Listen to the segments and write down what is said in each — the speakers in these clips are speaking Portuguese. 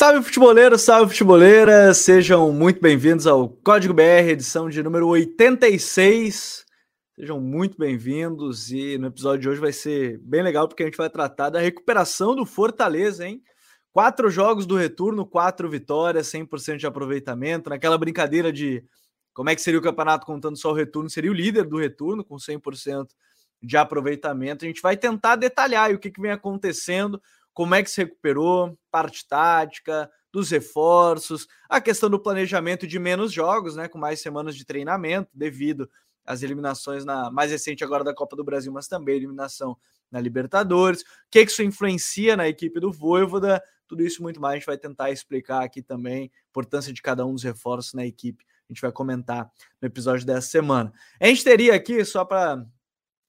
Salve futeboleiros, salve futeboleiras, sejam muito bem-vindos ao Código BR, edição de número 86. Sejam muito bem-vindos e no episódio de hoje vai ser bem legal porque a gente vai tratar da recuperação do Fortaleza, hein? Quatro jogos do retorno, quatro vitórias, 100% de aproveitamento, naquela brincadeira de como é que seria o campeonato contando só o retorno, seria o líder do retorno com 100% de aproveitamento. A gente vai tentar detalhar o que, que vem acontecendo, como é que se recuperou, parte tática, dos reforços, a questão do planejamento de menos jogos, né, com mais semanas de treinamento, devido às eliminações na mais recente agora da Copa do Brasil, mas também eliminação na Libertadores. O que, que isso influencia na equipe do Voivoda? Tudo isso muito mais a gente vai tentar explicar aqui também, a importância de cada um dos reforços na equipe. A gente vai comentar no episódio dessa semana. A gente teria aqui, só para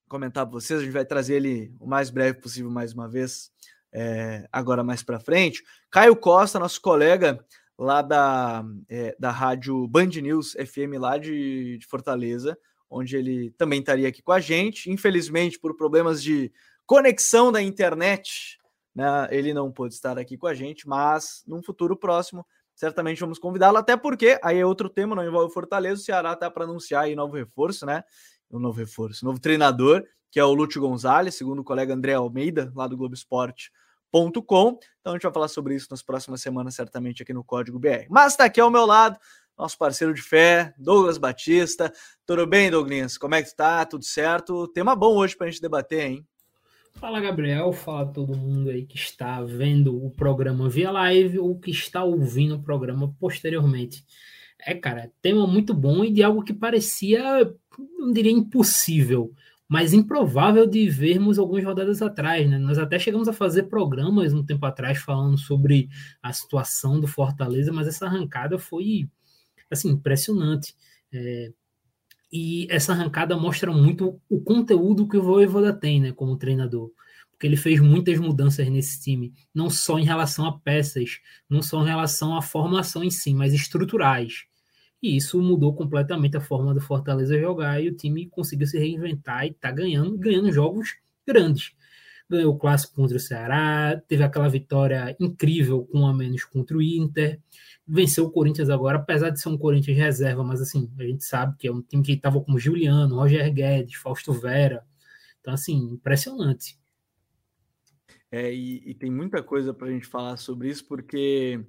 comentar para vocês, a gente vai trazer ele o mais breve possível mais uma vez, é, agora mais para frente. Caio Costa, nosso colega lá da, é, da rádio Band News FM lá de, de Fortaleza, onde ele também estaria aqui com a gente. Infelizmente, por problemas de conexão da internet, né, ele não pôde estar aqui com a gente, mas num futuro próximo, certamente vamos convidá-lo, até porque aí é outro tema, não envolve Fortaleza, o Ceará está para anunciar aí novo reforço, né? Um novo reforço, novo treinador, que é o Lúcio Gonzalez, segundo o colega André Almeida, lá do Globo Esporte Com. Então a gente vai falar sobre isso nas próximas semanas, certamente aqui no Código BR. Mas está aqui ao meu lado, nosso parceiro de fé, Douglas Batista. Tudo bem, Douglas? Como é que tá? Tudo certo? Tema bom hoje para a gente debater, hein? Fala, Gabriel. Fala todo mundo aí que está vendo o programa via live ou que está ouvindo o programa posteriormente. É, cara, tema muito bom e de algo que parecia, não diria impossível, mas improvável de vermos algumas rodadas atrás, né? Nós até chegamos a fazer programas um tempo atrás falando sobre a situação do Fortaleza, mas essa arrancada foi, assim, impressionante. É, e essa arrancada mostra muito o conteúdo que o Voivoda tem, né, como treinador porque ele fez muitas mudanças nesse time, não só em relação a peças, não só em relação à formação em si, mas estruturais. E isso mudou completamente a forma do Fortaleza jogar e o time conseguiu se reinventar e tá ganhando, ganhando jogos grandes. Ganhou o clássico contra o Ceará, teve aquela vitória incrível com a menos contra o Inter, venceu o Corinthians agora, apesar de ser um Corinthians reserva, mas assim, a gente sabe que é um time que estava com Juliano, Roger Guedes, Fausto Vera. Então, assim, impressionante. É, e, e tem muita coisa para a gente falar sobre isso, porque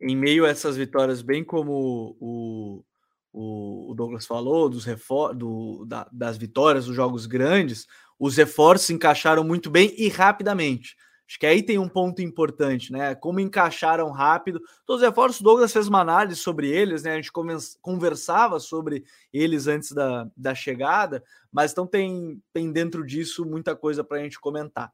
em meio a essas vitórias, bem como o, o, o Douglas falou, dos refor do, da, das vitórias dos jogos grandes, os reforços se encaixaram muito bem e rapidamente. Acho que aí tem um ponto importante, né? Como encaixaram rápido. Todos os reforços, o Douglas fez uma análise sobre eles, né? A gente conversava sobre eles antes da, da chegada, mas então tem, tem dentro disso muita coisa para a gente comentar.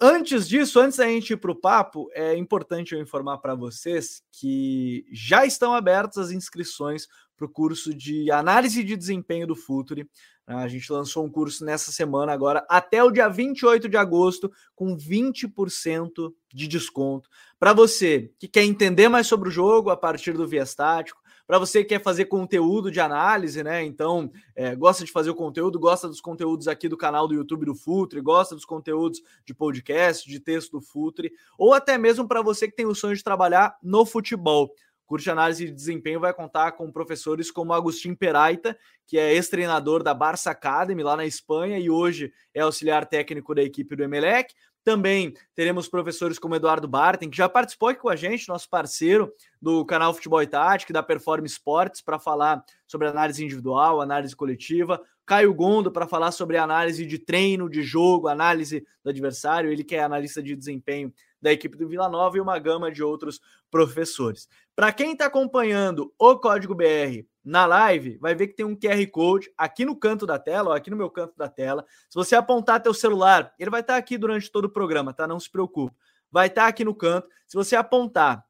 Antes disso, antes da gente ir para o papo, é importante eu informar para vocês que já estão abertas as inscrições para o curso de análise de desempenho do Futuri. A gente lançou um curso nessa semana agora, até o dia 28 de agosto, com 20% de desconto. Para você que quer entender mais sobre o jogo a partir do Viestático, para você que quer fazer conteúdo de análise, né? Então, é, gosta de fazer o conteúdo, gosta dos conteúdos aqui do canal do YouTube do Futre, gosta dos conteúdos de podcast, de texto do Futre, ou até mesmo para você que tem o sonho de trabalhar no futebol. Curso de análise de desempenho vai contar com professores como Agostinho Peraita, que é ex-treinador da Barça Academy lá na Espanha e hoje é auxiliar técnico da equipe do Emelec. Também teremos professores como Eduardo Barten, que já participou aqui com a gente, nosso parceiro do canal Futebol e Tática, da Perform Sports, para falar sobre análise individual, análise coletiva. Caio Gondo para falar sobre análise de treino, de jogo, análise do adversário, ele que é analista de desempenho da equipe do Vila Nova e uma gama de outros professores. Para quem está acompanhando o Código BR na live, vai ver que tem um QR Code aqui no canto da tela, ó, aqui no meu canto da tela. Se você apontar teu celular, ele vai estar tá aqui durante todo o programa, tá? Não se preocupe. Vai estar tá aqui no canto. Se você apontar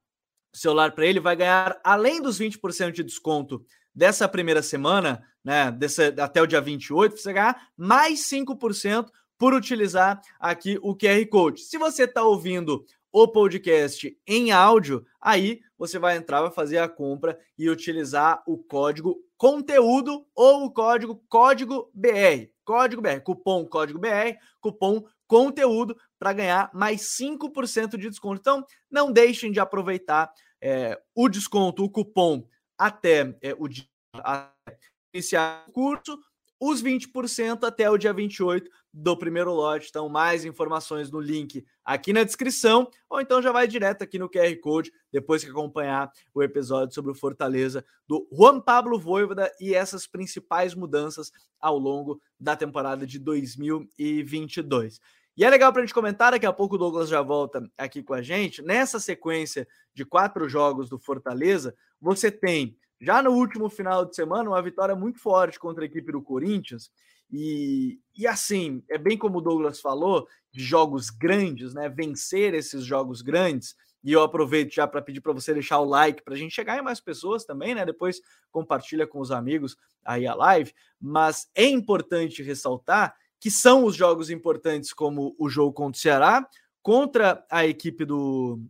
o celular para ele, vai ganhar além dos 20% de desconto dessa primeira semana, né, desse, até o dia 28, você ganhar mais 5% por utilizar aqui o QR Code. Se você está ouvindo o podcast em áudio, aí você vai entrar, vai fazer a compra e utilizar o código conteúdo ou o código código BR. Código BR, cupom código BR, cupom conteúdo para ganhar mais 5% de desconto. Então, não deixem de aproveitar é, o desconto, o cupom até é, o dia iniciar o curso, os 20% até o dia 28 do primeiro lote. Então, mais informações no link aqui na descrição, ou então já vai direto aqui no QR Code, depois que acompanhar o episódio sobre o Fortaleza do Juan Pablo Voivoda e essas principais mudanças ao longo da temporada de 2022. E é legal para a gente comentar, daqui a pouco o Douglas já volta aqui com a gente. Nessa sequência de quatro jogos do Fortaleza, você tem, já no último final de semana, uma vitória muito forte contra a equipe do Corinthians. E, e assim, é bem como o Douglas falou, de jogos grandes, né? Vencer esses jogos grandes. E eu aproveito já para pedir para você deixar o like para a gente chegar em mais pessoas também, né? Depois compartilha com os amigos aí a live. Mas é importante ressaltar que são os jogos importantes, como o jogo contra o Ceará, contra a equipe do,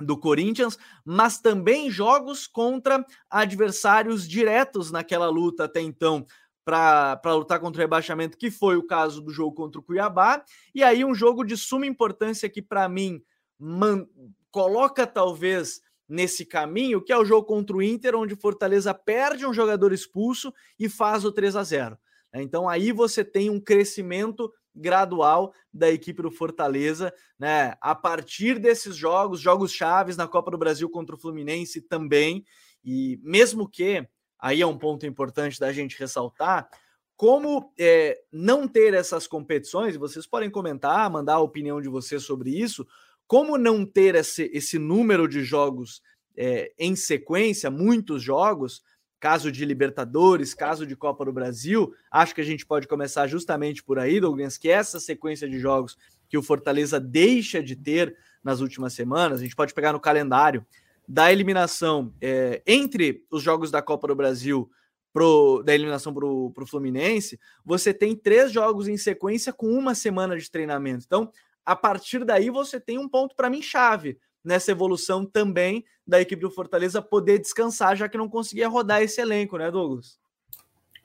do Corinthians, mas também jogos contra adversários diretos naquela luta até então para lutar contra o rebaixamento, que foi o caso do jogo contra o Cuiabá, e aí um jogo de suma importância que para mim man, coloca talvez nesse caminho, que é o jogo contra o Inter, onde Fortaleza perde um jogador expulso e faz o 3 a 0. Né? Então aí você tem um crescimento gradual da equipe do Fortaleza, né? A partir desses jogos, jogos chaves na Copa do Brasil contra o Fluminense também, e mesmo que aí é um ponto importante da gente ressaltar, como é, não ter essas competições, vocês podem comentar, mandar a opinião de vocês sobre isso, como não ter esse, esse número de jogos é, em sequência, muitos jogos, caso de Libertadores, caso de Copa do Brasil, acho que a gente pode começar justamente por aí, Douglas, que essa sequência de jogos que o Fortaleza deixa de ter nas últimas semanas, a gente pode pegar no calendário da eliminação é, entre os jogos da Copa do Brasil pro, da eliminação para o Fluminense, você tem três jogos em sequência com uma semana de treinamento. Então, a partir daí, você tem um ponto para mim chave nessa evolução também da equipe do Fortaleza poder descansar, já que não conseguia rodar esse elenco, né, Douglas?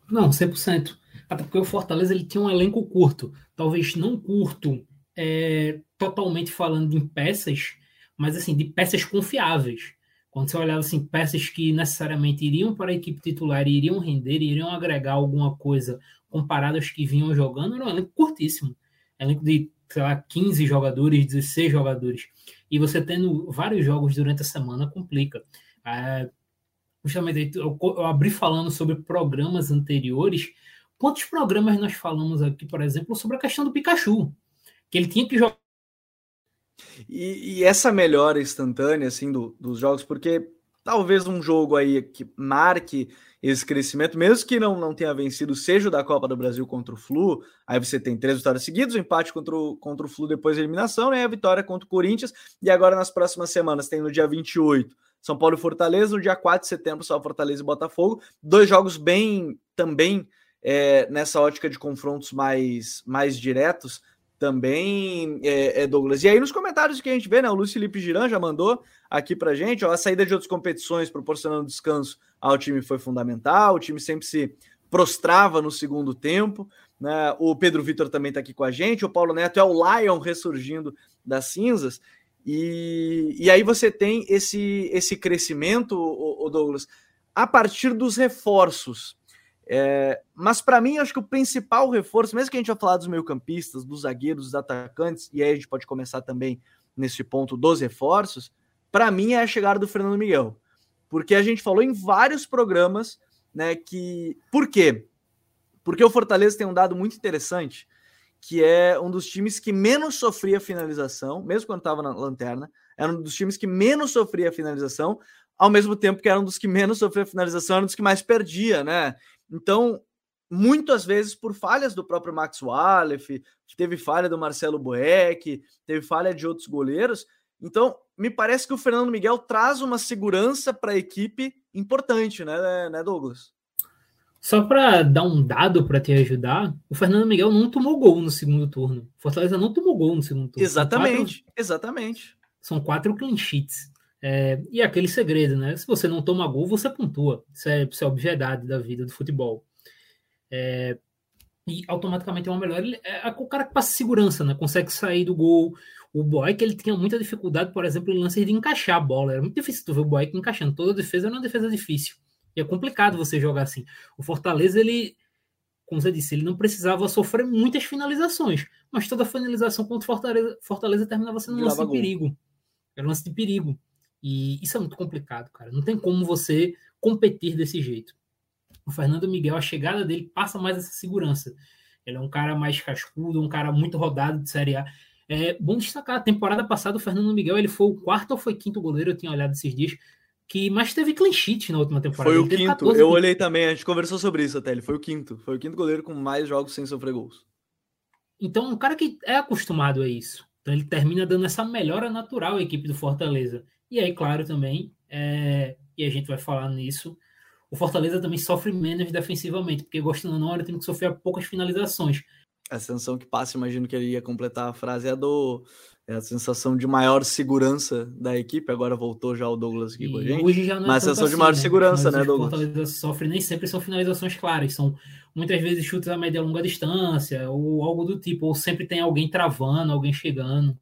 Não, 100%. Até porque o Fortaleza ele tinha um elenco curto, talvez não curto é, totalmente falando em peças, mas assim, de peças confiáveis. Quando você olhava assim, peças que necessariamente iriam para a equipe titular, iriam render, iriam agregar alguma coisa comparado aos que vinham jogando, era um elenco curtíssimo. Elenco de, sei lá, 15 jogadores, 16 jogadores e você tendo vários jogos durante a semana complica. É, justamente eu, eu abri falando sobre programas anteriores. Quantos programas nós falamos aqui, por exemplo, sobre a questão do Pikachu? Que ele tinha que jogar. E, e essa melhora instantânea assim do, dos jogos, porque talvez um jogo aí que marque esse crescimento, mesmo que não, não tenha vencido, seja o da Copa do Brasil contra o Flu, aí você tem três vitórias seguidas, o um empate contra o, contra o Flu depois da eliminação, né, a vitória contra o Corinthians, e agora nas próximas semanas tem no dia 28 São Paulo e Fortaleza, no dia 4 de setembro só Fortaleza e Botafogo, dois jogos bem também é, nessa ótica de confrontos mais, mais diretos, também, é, é, Douglas. E aí, nos comentários que a gente vê, né? O Luiz Felipe Giran já mandou aqui pra gente, ó, a saída de outras competições proporcionando descanso ao time foi fundamental, o time sempre se prostrava no segundo tempo, né? O Pedro Vitor também está aqui com a gente, o Paulo Neto é o Lion ressurgindo das cinzas, e, e aí você tem esse, esse crescimento, o, o Douglas, a partir dos reforços. É, mas para mim, acho que o principal reforço, mesmo que a gente já falar dos meio-campistas, dos zagueiros, dos atacantes, e aí a gente pode começar também nesse ponto dos reforços, para mim é a chegada do Fernando Miguel. Porque a gente falou em vários programas, né, que por quê? Porque o Fortaleza tem um dado muito interessante, que é um dos times que menos sofria finalização, mesmo quando estava na lanterna, era um dos times que menos sofria finalização, ao mesmo tempo que era um dos que menos sofria finalização, era um dos que mais perdia, né? Então, muitas vezes por falhas do próprio Max Wallef, teve falha do Marcelo Boeck, teve falha de outros goleiros. Então, me parece que o Fernando Miguel traz uma segurança para a equipe importante, né, né Douglas? Só para dar um dado para te ajudar, o Fernando Miguel não tomou gol no segundo turno. Fortaleza não tomou gol no segundo turno. Exatamente, são quatro, exatamente. São quatro clean sheets. É, e é aquele segredo, né? Se você não toma gol, você pontua. Isso é, isso é obviedade da vida do futebol. É, e automaticamente é uma melhor. É o cara que passa segurança, né? Consegue sair do gol. O Boeck, ele tinha muita dificuldade, por exemplo, em lance de encaixar a bola. Era muito difícil tu ver o Boeck encaixando. Toda defesa era uma defesa difícil. E é complicado você jogar assim. O Fortaleza, ele, como você disse, ele não precisava sofrer muitas finalizações. Mas toda finalização contra o Fortaleza, Fortaleza terminava sendo um lance de perigo. Era um lance de perigo. E isso é muito complicado, cara. Não tem como você competir desse jeito. O Fernando Miguel, a chegada dele passa mais essa segurança. Ele é um cara mais cascudo, um cara muito rodado de Série A. É bom destacar, a temporada passada o Fernando Miguel ele foi o quarto ou foi quinto goleiro, eu tinha olhado esses dias, que mais teve clean sheet na última temporada. Foi o quinto, eu olhei também, a gente conversou sobre isso até, ele foi o quinto. Foi o quinto goleiro com mais jogos sem sofrer gols. Então, um cara que é acostumado a isso. Então, ele termina dando essa melhora natural à equipe do Fortaleza. E aí, claro, também, é... e a gente vai falar nisso, o Fortaleza também sofre menos defensivamente, porque gostando ou não, era o time que sofria poucas finalizações. A sensação que passa, imagino que ele ia completar a frase, é a do é a sensação de maior segurança da equipe. Agora voltou já o Douglas aqui e com a gente. Hoje já não é Mas a sensação assim, de maior né? segurança, né, Douglas? Fortaleza sofre nem sempre são finalizações claras, são muitas vezes chutes a média e longa distância, ou algo do tipo, ou sempre tem alguém travando, alguém chegando.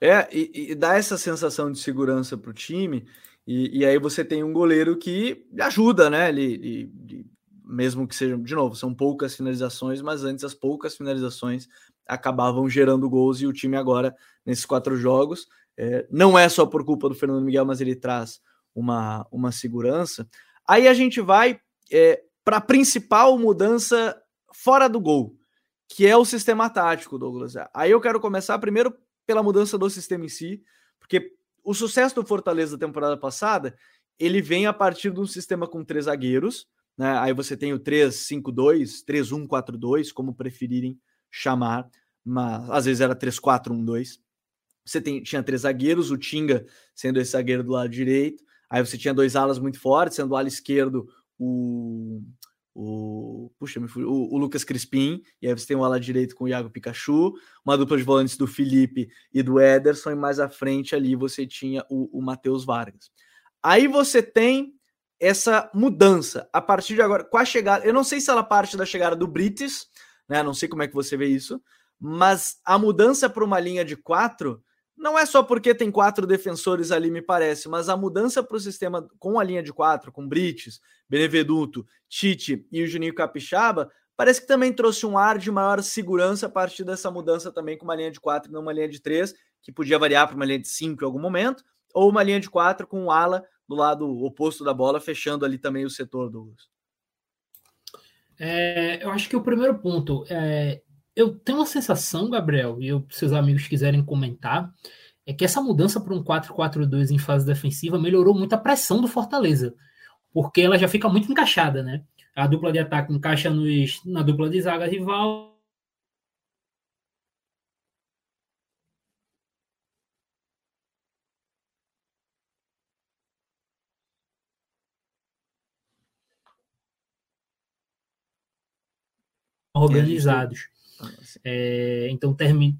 É, e, e dá essa sensação de segurança para o time. E, e, aí você tem um goleiro que ajuda, né? Ele, ele, mesmo que sejam, de novo, são poucas finalizações, mas antes as poucas finalizações acabavam gerando gols e o time agora, nesses quatro jogos, é, não é só por culpa do Fernando Miguel, mas ele traz uma, uma segurança. Aí a gente vai é, para a principal mudança fora do gol, que é o sistema tático, Douglas. Aí eu quero começar primeiro pela mudança do sistema em si, porque o sucesso do Fortaleza da temporada passada, ele vem a partir de um sistema com três zagueiros, né? Aí você tem o 3-5-2, 3-1-4-2, como preferirem chamar, mas às vezes era 3-4-1-2. Você tem, tinha três zagueiros, o Tinga sendo esse zagueiro do lado direito, aí você tinha dois alas muito fortes, sendo o ala esquerdo o o, puxa, o, o, Lucas Crispim, e aí você tem o ala direito com o Iago Pikachu, uma dupla de volantes do Felipe e do Ederson, e mais à frente ali você tinha o, o Matheus Vargas. Aí você tem essa mudança a partir de agora, com a chegada, eu não sei se ela parte da chegada do Brites, né? Não sei como é que você vê isso, mas a mudança para uma linha de quatro não é só porque tem quatro defensores ali, me parece, mas a mudança para o sistema com a linha de quatro, com Brites, Beneveduto, Tite e o Juninho Capixaba, parece que também trouxe um ar de maior segurança a partir dessa mudança também com uma linha de quatro e não uma linha de três, que podia variar para uma linha de cinco em algum momento, ou uma linha de quatro com o ala do lado oposto da bola, fechando ali também o setor, Douglas. É, eu acho que o primeiro ponto é eu tenho uma sensação, Gabriel, e eu, seus amigos quiserem comentar, é que essa mudança para um 4-4-2 em fase defensiva melhorou muito a pressão do Fortaleza, porque ela já fica muito encaixada, né? A dupla de ataque encaixa nos, na dupla de zaga rival. Organizados. É, então termina.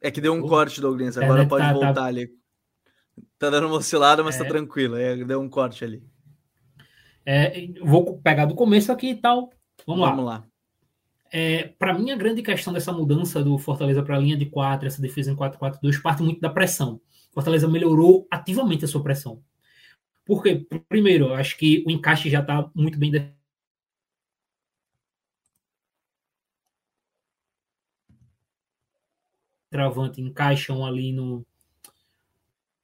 É que deu um corte, Douglas. Agora é, pode tá, voltar tá... ali. Tá dando uma oscilada, mas tá é... tá tranquilo. É, deu um corte ali. É, vou pegar do começo aqui e tal. Vamos, Vamos lá. lá. É, para mim, a grande questão dessa mudança do Fortaleza para a linha de 4, essa defesa em 4-4-2, parte muito da pressão. Fortaleza melhorou ativamente a sua pressão. Porque, primeiro, eu acho que o encaixe já está muito bem travante encaixam ali no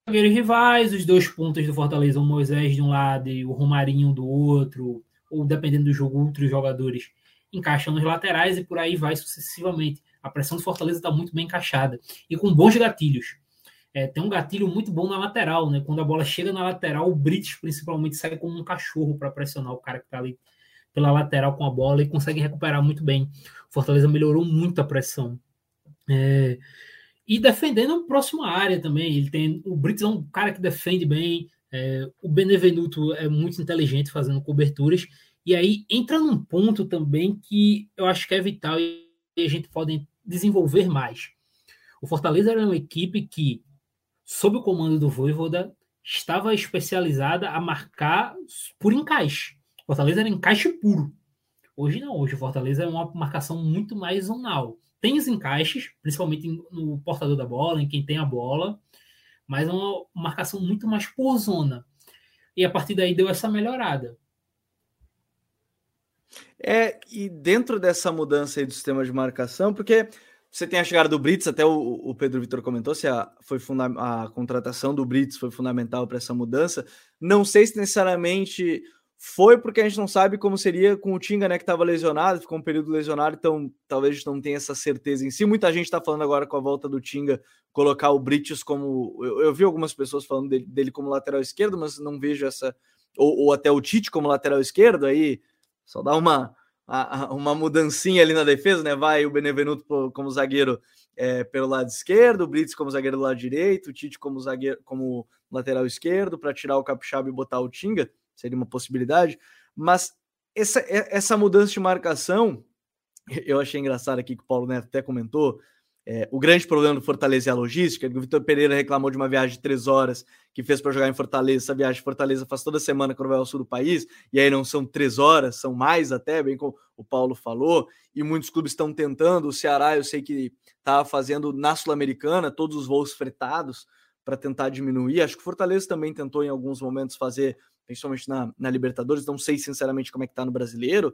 zagueiros rivais, os dois pontos do Fortaleza, o Moisés de um lado e o Romarinho do outro, ou dependendo do jogo, outros jogadores encaixam nos laterais e por aí vai sucessivamente. A pressão do Fortaleza está muito bem encaixada e com bons gatilhos. É, tem um gatilho muito bom na lateral, né? Quando a bola chega na lateral, o Brits principalmente sai como um cachorro para pressionar o cara que está ali pela lateral com a bola e consegue recuperar muito bem. Fortaleza melhorou muito a pressão. É, e defendendo a próxima área também. Ele tem o Brits é um cara que defende bem. É, o Benevenuto é muito inteligente fazendo coberturas. E aí entra num ponto também que eu acho que é vital e a gente pode desenvolver mais. O Fortaleza era uma equipe que, sob o comando do Voivoda, estava especializada a marcar por encaixe. O Fortaleza era encaixe puro. Hoje não, hoje o Fortaleza é uma marcação muito mais zonal. Tem os encaixes, principalmente no portador da bola, em quem tem a bola, mas é uma marcação muito mais por zona. E a partir daí deu essa melhorada. É, e dentro dessa mudança aí do sistema de marcação, porque você tem a chegada do Brits, até o, o Pedro Vitor comentou se a, foi a contratação do Brits foi fundamental para essa mudança. Não sei se necessariamente foi porque a gente não sabe como seria com o Tinga, né, que estava lesionado, ficou um período lesionado, então talvez a gente não tenha essa certeza em si. Muita gente está falando agora com a volta do Tinga, colocar o Brits como. Eu, eu vi algumas pessoas falando dele, dele, como lateral esquerdo, mas não vejo essa. Ou, ou até o Tite como lateral esquerdo, aí só dá uma uma mudancinha ali na defesa, né? Vai o Benevenuto como zagueiro é, pelo lado esquerdo, o Brits como zagueiro do lado direito, o Tite como zagueiro como lateral esquerdo para tirar o Capixaba e botar o Tinga, seria uma possibilidade. Mas essa, essa mudança de marcação, eu achei engraçado aqui que o Paulo Neto até comentou, é, o grande problema do Fortaleza é a logística. O Vitor Pereira reclamou de uma viagem de três horas que fez para jogar em Fortaleza. Essa viagem de Fortaleza faz toda semana quando vai ao sul do país, e aí não são três horas, são mais até, bem como o Paulo falou. E muitos clubes estão tentando. O Ceará, eu sei que estava fazendo na Sul-Americana todos os voos fretados para tentar diminuir. Acho que o Fortaleza também tentou em alguns momentos fazer, principalmente na, na Libertadores. Não sei sinceramente como é que está no brasileiro,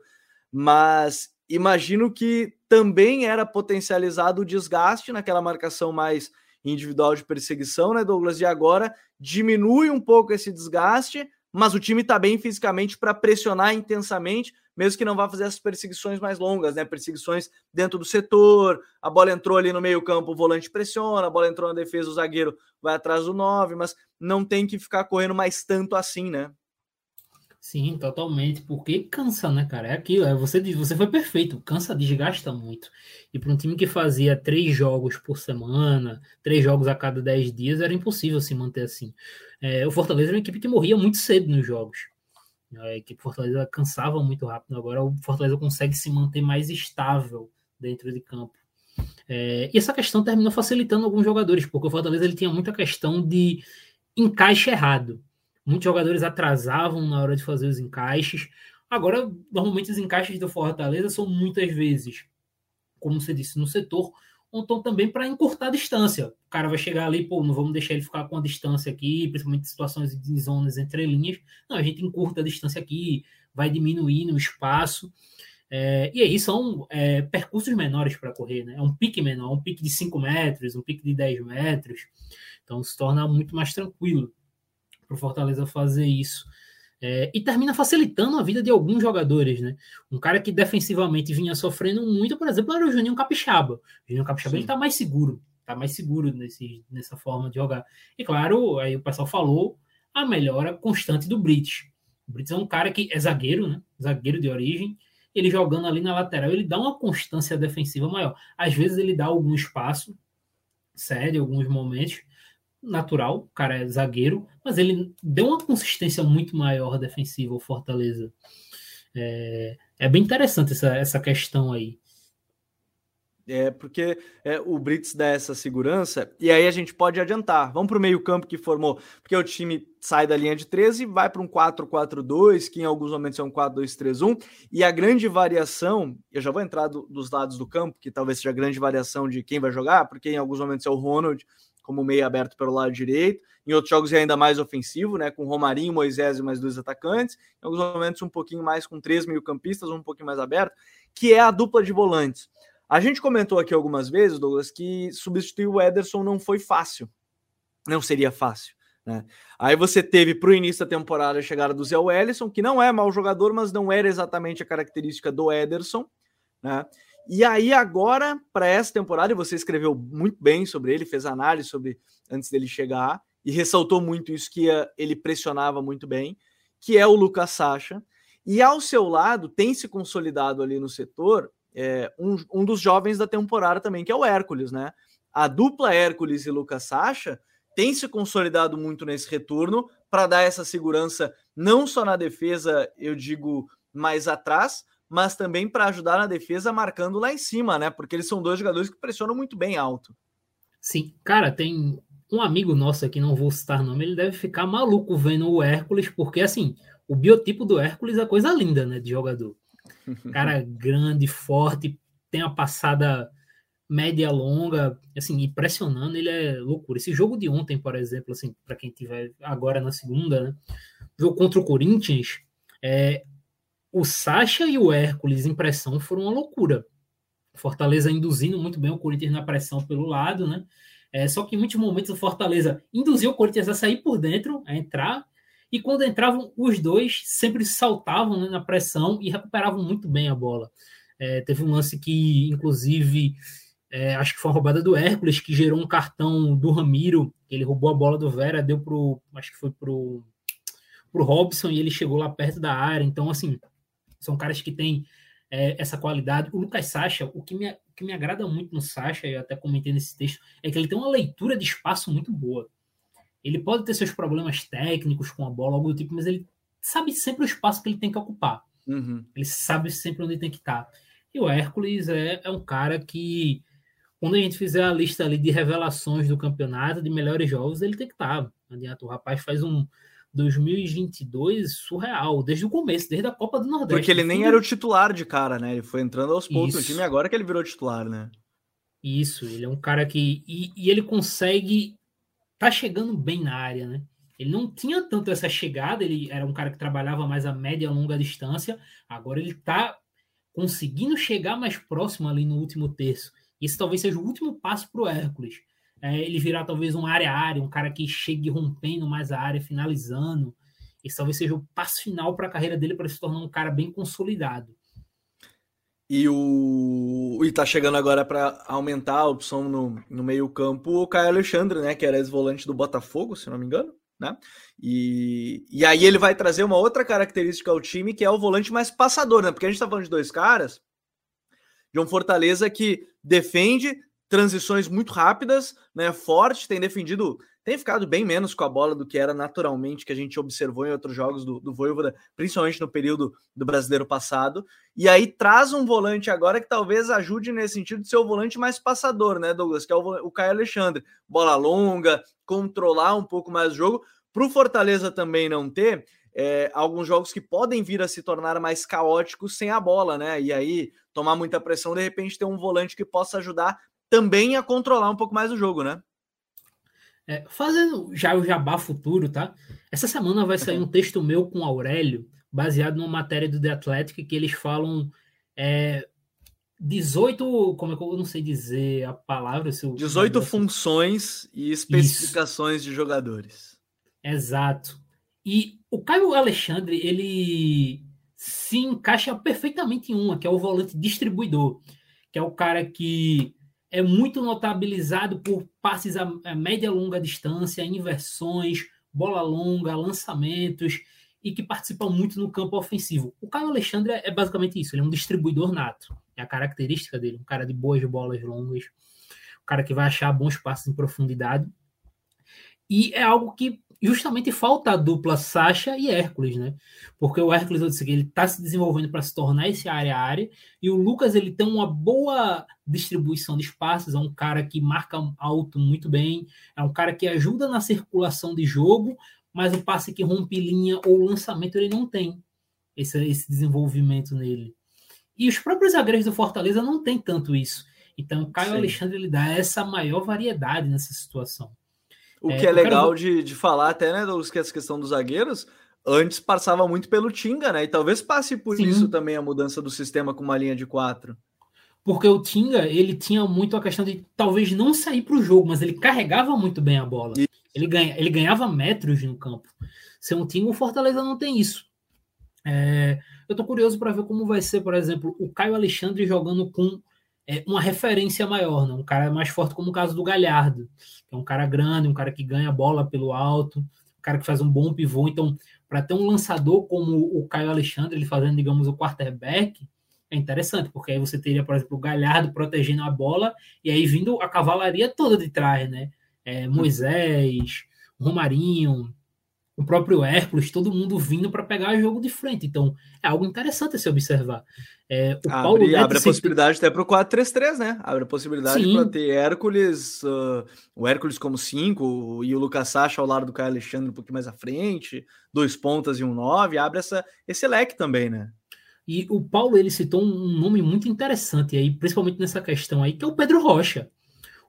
mas imagino que também era potencializado o desgaste naquela marcação mais individual de perseguição, né, Douglas? E agora diminui um pouco esse desgaste, mas o time está bem fisicamente para pressionar intensamente, mesmo que não vá fazer essas perseguições mais longas, né? Perseguições dentro do setor, a bola entrou ali no meio-campo, o volante pressiona, a bola entrou na defesa, o zagueiro vai atrás do 9, mas não tem que ficar correndo mais tanto assim, né? Sim, totalmente, porque cansa, né, cara? É aquilo, é, você, você foi perfeito, cansa, desgasta muito. E para um time que fazia três jogos por semana, três jogos a cada dez dias, era impossível se manter assim. É, o Fortaleza era uma equipe que morria muito cedo nos jogos. A equipe Fortaleza cansava muito rápido, agora o Fortaleza consegue se manter mais estável dentro de campo. É, e essa questão terminou facilitando alguns jogadores, porque o Fortaleza ele tinha muita questão de encaixe errado. Muitos jogadores atrasavam na hora de fazer os encaixes. Agora, normalmente os encaixes do Fortaleza são muitas vezes, como você disse, no setor, ou então também para encurtar a distância. O cara vai chegar ali, pô, não vamos deixar ele ficar com a distância aqui, principalmente em situações de zonas entre linhas. Não, a gente encurta a distância aqui, vai diminuindo o espaço. É, e aí são é, percursos menores para correr, né? É um pique menor, um pique de 5 metros, um pique de 10 metros. Então se torna muito mais tranquilo para o Fortaleza fazer isso. É, e termina facilitando a vida de alguns jogadores, né? Um cara que defensivamente vinha sofrendo muito, por exemplo, era o Juninho Capixaba. O Juninho Capixaba Sim. ele tá mais seguro, tá mais seguro nesse, nessa forma de jogar. E claro, aí o pessoal falou a melhora constante do Brits. O Brits é um cara que é zagueiro, né? Zagueiro de origem. Ele jogando ali na lateral, ele dá uma constância defensiva maior. Às vezes ele dá algum espaço, cede alguns momentos, natural, o cara é zagueiro, mas ele deu uma consistência muito maior defensiva ao Fortaleza. É, é bem interessante essa, essa questão aí. É, porque é, o Brits dá essa segurança, e aí a gente pode adiantar. Vamos para o meio-campo que formou, porque o time sai da linha de 13 e vai para um 4-4-2, que em alguns momentos é um 4-2-3-1, e a grande variação, eu já vou entrar do, dos lados do campo, que talvez seja a grande variação de quem vai jogar, porque em alguns momentos é o Ronald, como meio aberto pelo lado direito. Em outros jogos é ainda mais ofensivo, né? Com Romarinho, Moisés e mais dois atacantes. Em alguns momentos um pouquinho mais com três meio-campistas, um pouquinho mais aberto, que é a dupla de volantes. A gente comentou aqui algumas vezes, Douglas, que substituir o Ederson não foi fácil. Não seria fácil. Né? Aí você teve para o início da temporada a chegada do Zé Wellison, que não é mau jogador, mas não era exatamente a característica do Ederson. Né? E aí, agora, para essa temporada, e você escreveu muito bem sobre ele, fez análise sobre antes dele chegar, e ressaltou muito isso que ele pressionava muito bem, que é o Lucas Sacha. E ao seu lado tem se consolidado ali no setor é, um, um dos jovens da temporada também, que é o Hércules, né? A dupla Hércules e Lucas Sacha tem se consolidado muito nesse retorno para dar essa segurança, não só na defesa, eu digo, mais atrás, mas também para ajudar na defesa marcando lá em cima, né? Porque eles são dois jogadores que pressionam muito bem alto. Sim, cara, tem um amigo nosso aqui, não vou citar nome, ele deve ficar maluco vendo o Hércules, porque assim, o biotipo do Hércules é coisa linda, né, de jogador. Cara grande, forte, tem a passada média longa, assim, impressionando, ele é loucura. Esse jogo de ontem, por exemplo, assim, para quem tiver agora na segunda, né? Jogo contra o Corinthians, é, o Sacha e o Hércules em pressão foram uma loucura. Fortaleza induzindo muito bem o Corinthians na pressão pelo lado, né? É, só que em muitos momentos o Fortaleza induziu o Corinthians a sair por dentro, a entrar, e quando entravam os dois, sempre saltavam né, na pressão e recuperavam muito bem a bola. É, teve um lance que, inclusive, é, acho que foi uma roubada do Hércules, que gerou um cartão do Ramiro, ele roubou a bola do Vera, deu pro, acho que foi pro, pro Robson, e ele chegou lá perto da área. Então, assim, são caras que têm é, essa qualidade. O Lucas Sacha, o que, me, o que me agrada muito no Sacha, eu até comentei nesse texto, é que ele tem uma leitura de espaço muito boa. Ele pode ter seus problemas técnicos com a bola, algo do tipo, mas ele sabe sempre o espaço que ele tem que ocupar. Uhum. Ele sabe sempre onde tem que estar. E o Hércules é, é um cara que, quando a gente fizer a lista ali de revelações do campeonato, de melhores jogos, ele tem que estar. Não adianta. O rapaz faz um, 2022 surreal, desde o começo, desde a Copa do Nordeste. Porque ele nem era o titular de cara, né? Ele foi entrando aos poucos no time, agora que ele virou titular, né? Isso, ele é um cara que. E, e, ele consegue. Tá chegando bem na área, né? Ele não tinha tanto essa chegada, ele era um cara que trabalhava mais a média e longa distância, agora ele tá conseguindo chegar mais próximo ali no último terço. Esse talvez seja o último passo para o Hércules é, ele virar talvez um área-área, um cara que chegue rompendo mais a área, finalizando. Esse talvez seja o passo final para a carreira dele para se tornar um cara bem consolidado. E o e tá chegando agora para aumentar a opção no, no meio-campo o Caio Alexandre, né? Que era ex-volante do Botafogo, se não me engano. Né? E, e aí ele vai trazer uma outra característica ao time, que é o volante mais passador, né? Porque a gente tá falando de dois caras, de um Fortaleza que defende, transições muito rápidas, né? Forte, tem defendido, tem ficado bem menos com a bola do que era naturalmente que a gente observou em outros jogos do, do Voivoda, principalmente no período do brasileiro passado. E aí traz um volante agora que talvez ajude nesse sentido de ser o volante mais passador, né, Douglas? Que é o, o Caio Alexandre. Bola longa, controlar um pouco mais o jogo. Para o Fortaleza também não ter, é, alguns jogos que podem vir a se tornar mais caóticos sem a bola, né? E aí tomar muita pressão, de repente ter um volante que possa ajudar também a controlar um pouco mais o jogo, né? É, fazendo já o jabá futuro, tá? Essa semana vai sair um texto meu com o Aurélio, baseado numa matéria do The Athletic, que eles falam é, 18, como é que eu não sei dizer a palavra? Se 18 funções e especificações Isso. de jogadores. Exato. E o Caio Alexandre, ele se encaixa perfeitamente em uma, que é o volante distribuidor, que é o cara que é muito notabilizado por passes a, a média longa distância, inversões, bola longa, lançamentos e que participam muito no campo ofensivo. O Caio Alexandre é basicamente isso, ele é um distribuidor nato. É a característica dele, um cara de boas bolas longas, um cara que vai achar bons passes em profundidade. E é algo que justamente falta a dupla Sasha e Hércules, né? Porque o Hércules, eu disse que ele está se desenvolvendo para se tornar esse área a área, e o Lucas ele tem uma boa distribuição de espaços, é um cara que marca alto muito bem, é um cara que ajuda na circulação de jogo, mas o passe que rompe linha ou lançamento ele não tem esse, esse desenvolvimento nele. E os próprios zagueiros do Fortaleza não tem tanto isso. Então, o Caio Sim. Alexandre ele dá essa maior variedade nessa situação. O é, que é legal quero... de, de falar até, né, Douglas, que essa questão dos zagueiros, antes passava muito pelo Tinga, né? E talvez passe por Sim. isso também a mudança do sistema com uma linha de quatro. Porque o Tinga, ele tinha muito a questão de talvez não sair para o jogo, mas ele carregava muito bem a bola. Ele, ganha, ele ganhava metros no campo. Ser um Tinga, o Fortaleza não tem isso. É, eu estou curioso para ver como vai ser, por exemplo, o Caio Alexandre jogando com é, uma referência maior, né? um cara mais forte, como o caso do Galhardo, que é um cara grande, um cara que ganha bola pelo alto, um cara que faz um bom pivô. Então, para ter um lançador como o Caio Alexandre, ele fazendo, digamos, o quarterback, é interessante, porque aí você teria, por exemplo, o Galhardo protegendo a bola e aí vindo a cavalaria toda de trás, né? É, Moisés, Romarinho, o próprio Hércules, todo mundo vindo para pegar jogo de frente. Então, é algo interessante se observar. É, o abre, Paulo Neto abre a possibilidade até para o 4-3-3, né? Abre a possibilidade para ter Hércules, uh, o Hércules como 5 e o Lucas Sacha ao lado do Caio Alexandre um pouquinho mais à frente, dois pontas e um 9. Abre essa, esse leque também, né? E o Paulo ele citou um nome muito interessante aí, principalmente nessa questão aí, que é o Pedro Rocha.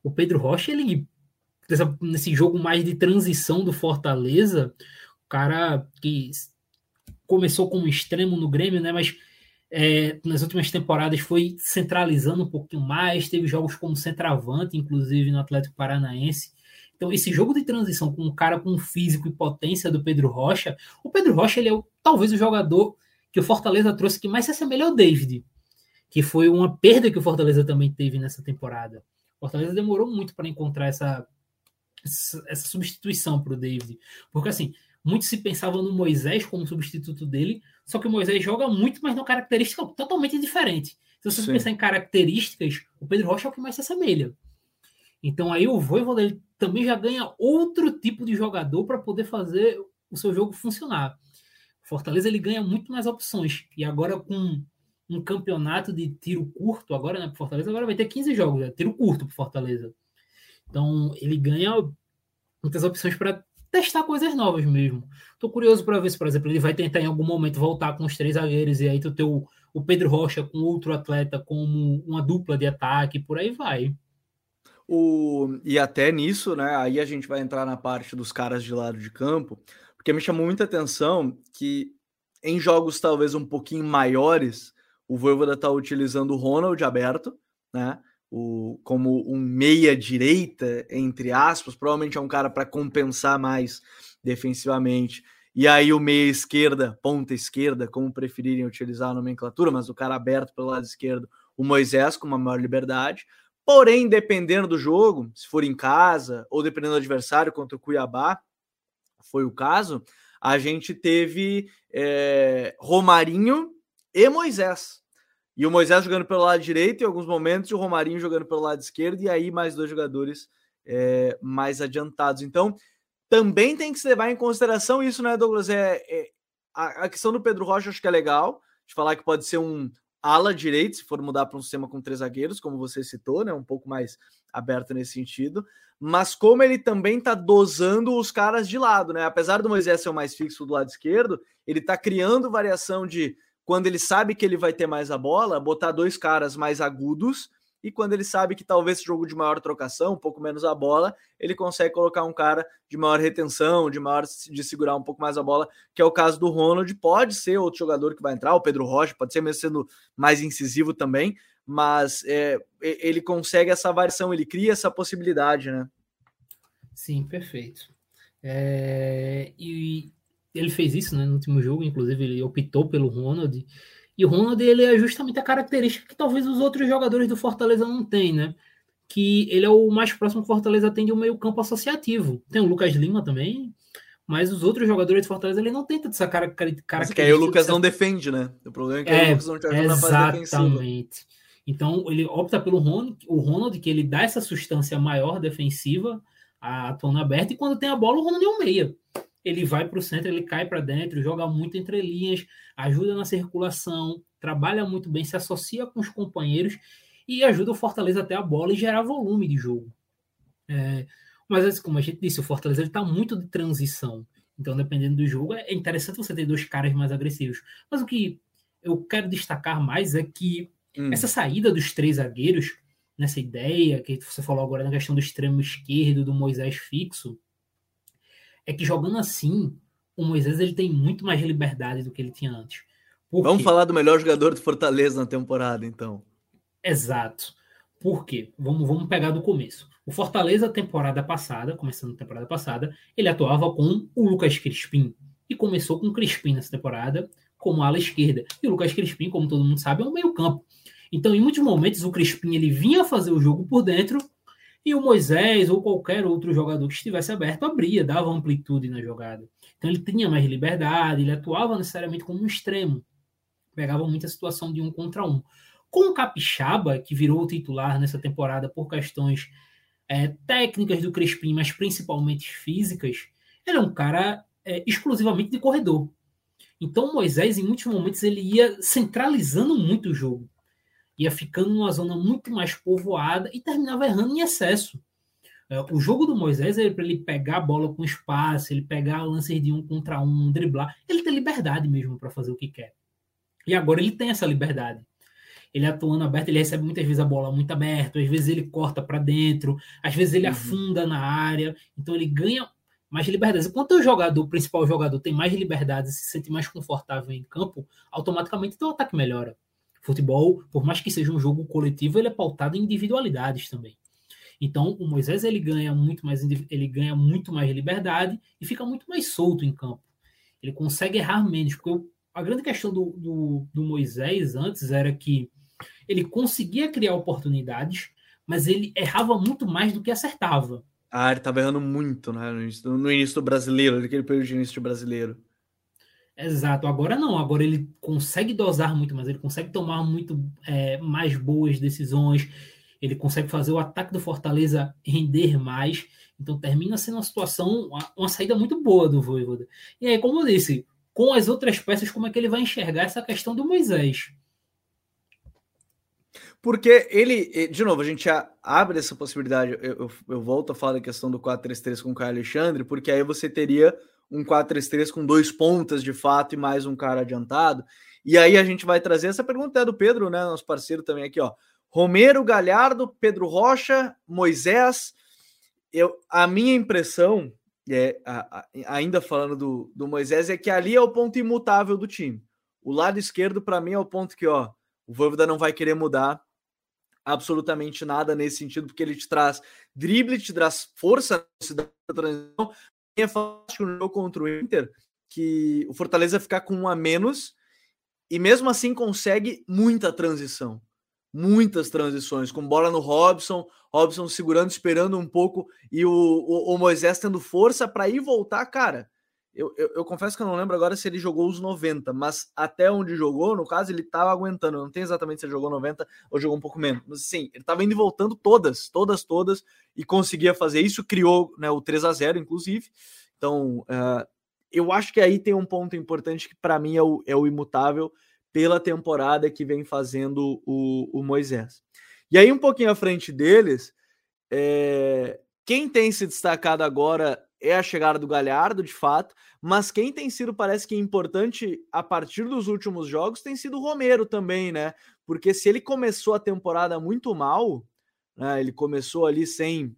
O Pedro Rocha, ele nesse jogo mais de transição do Fortaleza, o cara que começou como extremo no Grêmio, né? Mas é, nas últimas temporadas foi centralizando um pouquinho mais, teve jogos como centroavante, inclusive no Atlético Paranaense. Então, esse jogo de transição com um cara com físico e potência do Pedro Rocha, o Pedro Rocha ele é o, talvez o jogador que o Fortaleza trouxe que mais se assemelha ao David, que foi uma perda que o Fortaleza também teve nessa temporada. O Fortaleza demorou muito para encontrar essa, essa substituição para o David, porque assim, muito se pensava no Moisés como substituto dele, só que o Moisés joga muito, mas numa característica totalmente diferente. Se você Sim. pensar em características, o Pedro Rocha é o que mais se assemelha. Então aí o Voivoda ele também já ganha outro tipo de jogador para poder fazer o seu jogo funcionar. Fortaleza ele ganha muito mais opções. E agora com um campeonato de tiro curto, agora, né, Fortaleza agora vai ter 15 jogos, né, tiro curto para Fortaleza. Então ele ganha muitas opções para testar coisas novas mesmo. Tô curioso para ver se, por exemplo, ele vai tentar em algum momento voltar com os três zagueiros e aí tu ter o, o Pedro Rocha com outro atleta como uma dupla de ataque, por aí vai. O, e até nisso, né? Aí a gente vai entrar na parte dos caras de lado de campo, porque me chamou muita atenção que em jogos talvez um pouquinho maiores, o Voivoda tá utilizando o Ronald aberto, né? O, como um meia direita, entre aspas, provavelmente é um cara para compensar mais defensivamente. E aí o meia esquerda, ponta esquerda, como preferirem utilizar a nomenclatura, mas o cara aberto pelo lado esquerdo, o Moisés com uma maior liberdade. Porém, dependendo do jogo, se for em casa ou dependendo do adversário contra o Cuiabá, foi o caso, a gente teve é, Romarinho e Moisés. E o Moisés jogando pelo lado direito em alguns momentos, e o Romarinho jogando pelo lado esquerdo, e aí mais dois jogadores é, mais adiantados. Então, também tem que se levar em consideração isso, né, Douglas? É, é a, a, questão do Pedro Rocha, acho que é legal, de falar que pode ser um, ala direito, se for mudar para um sistema com três zagueiros, como você citou, né? Um pouco mais aberto nesse sentido. Mas como ele também está dosando os caras de lado, né? Apesar do Moisés ser o mais fixo do lado esquerdo, ele está criando variação de quando ele sabe que ele vai ter mais a bola, botar dois caras mais agudos e quando ele sabe que talvez jogo de maior trocação, um pouco menos a bola, ele consegue colocar um cara de maior retenção, de maior de segurar um pouco mais a bola, que é o caso do Ronald, pode ser outro jogador que vai entrar, o Pedro Rocha, pode ser mesmo sendo mais incisivo também, mas é, ele consegue essa variação, ele cria essa possibilidade, né? Sim, perfeito. É, e ele fez isso né, no último jogo, inclusive ele optou pelo Ronald, e o Ronald ele é justamente a característica que talvez os outros jogadores do Fortaleza não têm, né? Que ele é o mais próximo que o Fortaleza tem de um meio-campo associativo. Tem o Lucas Lima também, mas os outros jogadores do Fortaleza ele não tem tanta essa característica. Mas que aí o Lucas não defende, né? O problema é que é, o Lucas não te ajuda na fase defensiva. Exatamente. Então ele opta pelo Ronald, o Ronald, que ele dá essa substância maior defensiva, atuando aberto, e quando tem a bola, o Ronald é um meia ele vai para o centro, ele cai para dentro, joga muito entre linhas, ajuda na circulação, trabalha muito bem, se associa com os companheiros e ajuda o Fortaleza até a bola e gerar volume de jogo. É, mas, como a gente disse, o Fortaleza está muito de transição. Então, dependendo do jogo, é interessante você ter dois caras mais agressivos. Mas o que eu quero destacar mais é que hum. essa saída dos três zagueiros, nessa ideia que você falou agora na questão do extremo esquerdo, do Moisés fixo, é que jogando assim, o Moisés ele tem muito mais liberdade do que ele tinha antes. Vamos falar do melhor jogador do Fortaleza na temporada, então. Exato. Por quê? Vamos, vamos pegar do começo. O Fortaleza, temporada passada, começando a temporada passada, ele atuava com o Lucas Crispim. E começou com o Crispim nessa temporada como ala esquerda. E o Lucas Crispim, como todo mundo sabe, é um meio campo. Então, em muitos momentos, o Crispim ele vinha fazer o jogo por dentro e o Moisés ou qualquer outro jogador que estivesse aberto abria, dava amplitude na jogada. Então ele tinha mais liberdade, ele atuava necessariamente como um extremo. Pegava muita situação de um contra um. Com o Capixaba, que virou titular nessa temporada por questões é, técnicas do Crespim, mas principalmente físicas, ele é um cara é, exclusivamente de corredor. Então o Moisés, em muitos momentos, ele ia centralizando muito o jogo ia ficando numa zona muito mais povoada e terminava errando em excesso. É, o jogo do Moisés é para ele pegar a bola com espaço, ele pegar lances de um contra um, driblar, ele tem liberdade mesmo para fazer o que quer. E agora ele tem essa liberdade. Ele atuando aberto, ele recebe muitas vezes a bola muito aberta, às vezes ele corta para dentro, às vezes ele uhum. afunda na área, então ele ganha mais liberdade. Quanto o jogador, o principal jogador, tem mais liberdade, se sente mais confortável em campo, automaticamente o ataque melhora. Futebol, por mais que seja um jogo coletivo, ele é pautado em individualidades também. Então, o Moisés ele ganha muito mais ele ganha muito mais liberdade e fica muito mais solto em campo. Ele consegue errar menos, porque a grande questão do, do, do Moisés antes era que ele conseguia criar oportunidades, mas ele errava muito mais do que acertava. Ah, ele estava errando muito né, no, início, no início do brasileiro, naquele período de início do brasileiro. Exato, agora não, agora ele consegue dosar muito mais, ele consegue tomar muito é, mais boas decisões, ele consegue fazer o ataque do Fortaleza render mais, então termina sendo uma situação, uma, saída muito boa do Voivoda. E aí, como eu disse, com as outras peças, como é que ele vai enxergar essa questão do Moisés? Porque ele, de novo, a gente abre essa possibilidade. Eu, eu, eu volto a falar da questão do 4-3-3 com o Caio Alexandre, porque aí você teria um 4-3-3 com dois pontas de fato e mais um cara adiantado. E aí a gente vai trazer essa pergunta é do Pedro, né? Nosso parceiro também aqui, ó. Romero, Galhardo, Pedro Rocha, Moisés. Eu, a minha impressão, é, a, a, ainda falando do, do Moisés, é que ali é o ponto imutável do time. O lado esquerdo, para mim, é o ponto que, ó, o Voivoda não vai querer mudar absolutamente nada nesse sentido, porque ele te traz drible, te traz força na transição. É fácil no jogo contra o Inter que o Fortaleza ficar com um a menos e mesmo assim consegue muita transição. Muitas transições, com bola no Robson, Robson segurando, esperando um pouco, e o, o, o Moisés tendo força para ir voltar, cara. Eu, eu, eu, confesso que eu não lembro agora se ele jogou os 90, mas até onde jogou, no caso, ele estava aguentando. Eu não tenho exatamente se ele jogou 90 ou jogou um pouco menos. Mas sim, ele estava indo e voltando todas, todas, todas, e conseguia fazer isso. Criou né, o 3 a 0 inclusive. Então, uh, eu acho que aí tem um ponto importante que para mim é o, é o imutável pela temporada que vem fazendo o, o Moisés. E aí, um pouquinho à frente deles, é, quem tem se destacado agora é a chegada do Galhardo, de fato, mas quem tem sido, parece que importante a partir dos últimos jogos tem sido o Romero também, né? Porque se ele começou a temporada muito mal, né? Ele começou ali sem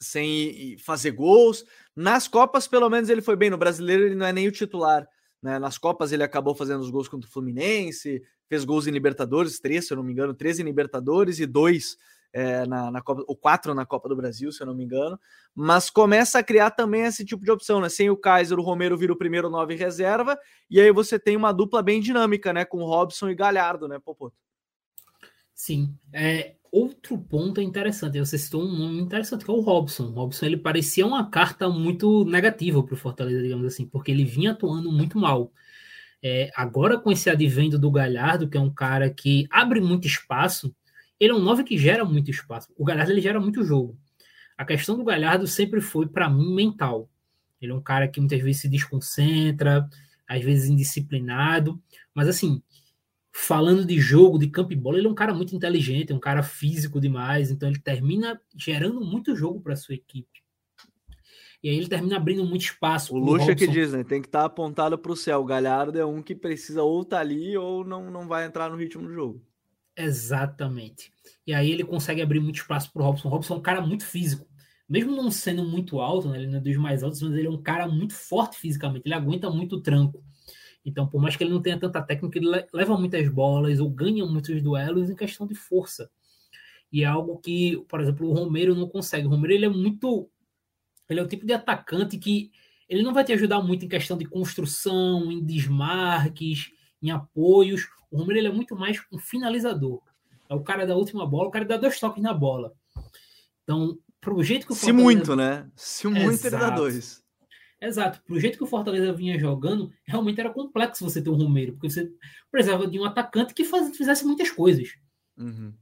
sem fazer gols. Nas Copas, pelo menos, ele foi bem. No brasileiro, ele não é nem o titular. Né? Nas Copas, ele acabou fazendo os gols contra o Fluminense, fez gols em Libertadores, três, se eu não me engano, três em Libertadores e dois é, na, na Copa, o quatro na Copa do Brasil, se eu não me engano, mas começa a criar também esse tipo de opção, né? Sem o Kaiser, o Romero vira o primeiro nove reserva, e aí você tem uma dupla bem dinâmica, né? Com Robson e Galhardo, né, Popoto? Sim. É, outro ponto interessante, você citou um nome interessante, que é o Robson. O Robson ele parecia uma carta muito negativa para o Fortaleza, digamos assim, porque ele vinha atuando muito mal. É, agora, com esse advento do Galhardo, que é um cara que abre muito espaço, ele é um 9 que gera muito espaço. O Galhardo ele gera muito jogo. A questão do Galhardo sempre foi, para mim, mental. Ele é um cara que muitas vezes se desconcentra, às vezes indisciplinado, mas assim, falando de jogo, de campo e bola, ele é um cara muito inteligente, é um cara físico demais, então ele termina gerando muito jogo para sua equipe. E aí ele termina abrindo muito espaço. O Lucha que diz, né? Tem que estar tá apontado para o céu. O Galhardo é um que precisa ou estar tá ali ou não, não vai entrar no ritmo do jogo. Exatamente. E aí ele consegue abrir muito espaço para o Robson. O Robson é um cara muito físico. Mesmo não sendo muito alto, né, ele não é dos mais altos, mas ele é um cara muito forte fisicamente. Ele aguenta muito o tranco. Então, por mais que ele não tenha tanta técnica, ele leva muitas bolas ou ganha muitos duelos em questão de força. E é algo que, por exemplo, o Romero não consegue. O Romero ele é muito. Ele é o tipo de atacante que ele não vai te ajudar muito em questão de construção, em desmarques, em apoios. O Romero ele é muito mais um finalizador. É o cara da última bola, o cara dá dois toques na bola. Então, pro jeito que o Fortaleza... Se muito, né? Se muito, Exato. ele dá dois. Exato. Pro jeito que o Fortaleza vinha jogando, realmente era complexo você ter um Romero, porque você precisava de um atacante que faz, fizesse muitas coisas. Uhum.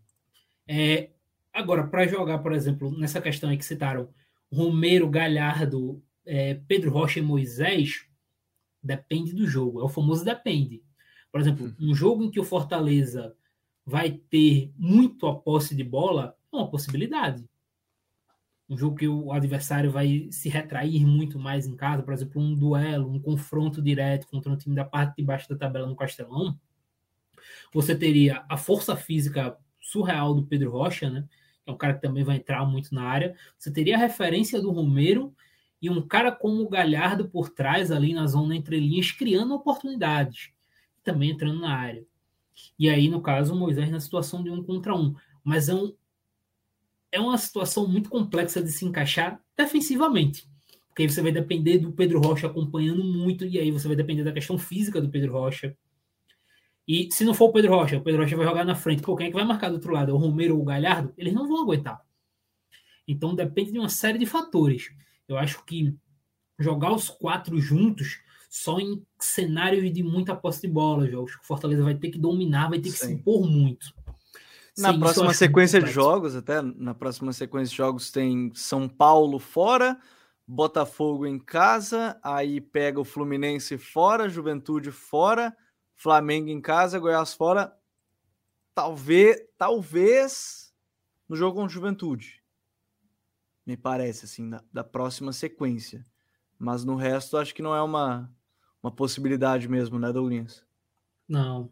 É, agora, para jogar, por exemplo, nessa questão aí que citaram, Romero, Galhardo, é, Pedro Rocha e Moisés, depende do jogo. É o famoso depende. Por exemplo, uhum. um jogo em que o Fortaleza vai ter muito a posse de bola, é uma possibilidade. Um jogo que o adversário vai se retrair muito mais em casa, por exemplo, um duelo, um confronto direto contra um time da parte de baixo da tabela no Castelão, Você teria a força física surreal do Pedro Rocha, né? Que é um cara que também vai entrar muito na área. Você teria a referência do Romero e um cara como o Galhardo por trás, ali na zona entre linhas, criando oportunidades. Também entrando na área. E aí, no caso, o Moisés na situação de um contra um. Mas é, um, é uma situação muito complexa de se encaixar defensivamente. Porque aí você vai depender do Pedro Rocha acompanhando muito, e aí você vai depender da questão física do Pedro Rocha. E se não for o Pedro Rocha, o Pedro Rocha vai jogar na frente. Pô, quem é que vai marcar do outro lado? É o Romero ou o Galhardo? Eles não vão aguentar. Então depende de uma série de fatores. Eu acho que jogar os quatro juntos só em cenários de muita posse de bola, jogos que o Fortaleza vai ter que dominar, vai ter que Sim. se impor muito. Na Sim, próxima sequência de jogos, até na próxima sequência de jogos tem São Paulo fora, Botafogo em casa, aí pega o Fluminense fora, Juventude fora, Flamengo em casa, Goiás fora. Talvez, talvez no jogo com Juventude. Me parece assim, da, da próxima sequência. Mas no resto acho que não é uma uma possibilidade mesmo, né, Douglas? Não.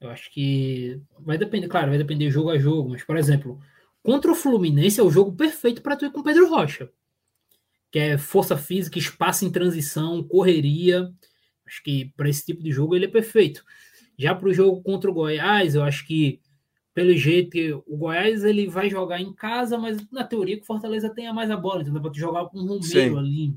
Eu acho que vai depender, claro, vai depender jogo a jogo, mas por exemplo, contra o Fluminense é o jogo perfeito para tu ir com Pedro Rocha que é força física, espaço em transição, correria. Acho que para esse tipo de jogo ele é perfeito. Já para o jogo contra o Goiás, eu acho que pelo jeito que o Goiás ele vai jogar em casa, mas na teoria que o Fortaleza tenha mais a bola, então dá para jogar com o Romero Sim. ali.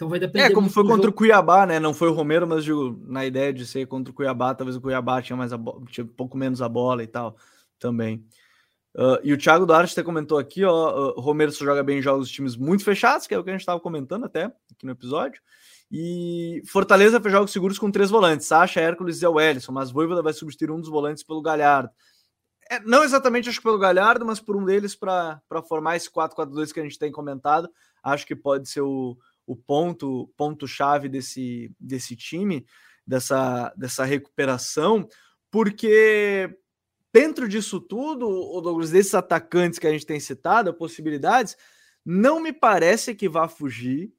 Então vai depender. É, como foi contra jogo. o Cuiabá, né? Não foi o Romero, mas digo, na ideia de ser contra o Cuiabá, talvez o Cuiabá tinha mais a tinha um pouco menos a bola e tal também. Uh, e o Thiago Duarte até comentou aqui, ó, uh, Romero só joga bem em jogos de times muito fechados, que é o que a gente estava comentando até aqui no episódio. E Fortaleza fez jogos seguros com três volantes, Sacha, Hércules e o Ellison, mas Voivoda vai substituir um dos volantes pelo Galhardo. É, não exatamente acho que pelo Galhardo, mas por um deles para formar esse 4-4-2 que a gente tem comentado. Acho que pode ser o, o ponto ponto chave desse, desse time, dessa, dessa recuperação, porque dentro disso tudo, o Douglas, desses atacantes que a gente tem citado, possibilidades, não me parece que vá fugir.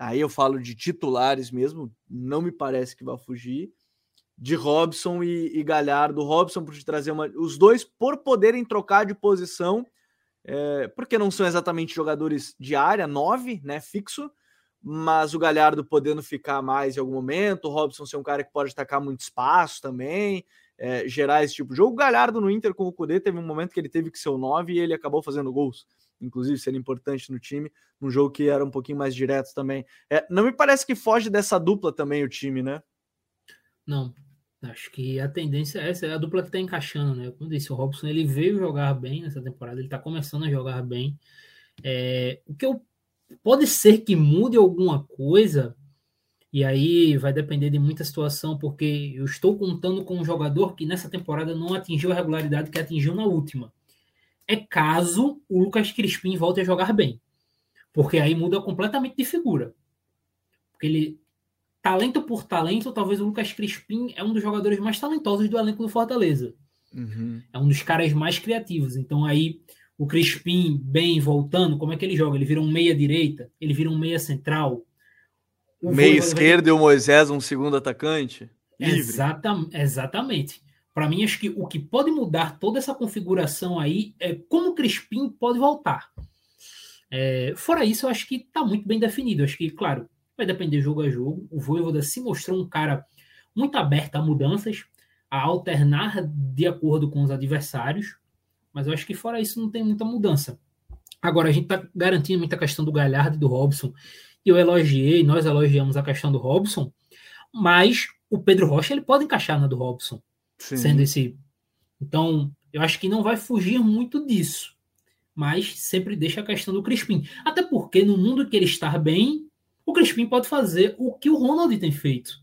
Aí eu falo de titulares mesmo, não me parece que vá fugir. De Robson e, e Galhardo. Robson por te trazer uma. Os dois por poderem trocar de posição, é, porque não são exatamente jogadores de área, nove, né? Fixo, mas o Galhardo podendo ficar mais em algum momento, o Robson ser um cara que pode atacar muito espaço também é, gerar esse tipo de jogo. O Galhardo no Inter com o Cudê teve um momento que ele teve que ser o 9 e ele acabou fazendo gols, inclusive sendo importante no time, num jogo que era um pouquinho mais direto também. É, não me parece que foge dessa dupla também o time, né? Não, acho que a tendência é essa, é a dupla que tá encaixando, né? Como disse, o Robson ele veio jogar bem nessa temporada, ele tá começando a jogar bem. É, o que eu pode ser que mude alguma coisa e aí vai depender de muita situação, porque eu estou contando com um jogador que nessa temporada não atingiu a regularidade que atingiu na última. É caso o Lucas Crispim volte a jogar bem. Porque aí muda completamente de figura. Porque ele, talento por talento, talvez o Lucas Crispim é um dos jogadores mais talentosos do elenco do Fortaleza. Uhum. É um dos caras mais criativos. Então aí o Crispim bem voltando, como é que ele joga? Ele vira um meia direita, ele vira um meia central, Meio esquerdo e o Moisés um segundo atacante? Exata, exatamente. Para mim, acho que o que pode mudar toda essa configuração aí é como o Crispim pode voltar. É, fora isso, eu acho que está muito bem definido. Acho que, claro, vai depender jogo a jogo. O Voivoda se mostrou um cara muito aberto a mudanças, a alternar de acordo com os adversários. Mas eu acho que fora isso não tem muita mudança. Agora, a gente está garantindo muita questão do Galhardo e do Robson eu elogiei, nós elogiamos a questão do Robson, mas o Pedro Rocha ele pode encaixar na do Robson, Sim. sendo esse. Então, eu acho que não vai fugir muito disso, mas sempre deixa a questão do Crispim. Até porque no mundo que ele está bem, o Crispim pode fazer o que o Ronald tem feito,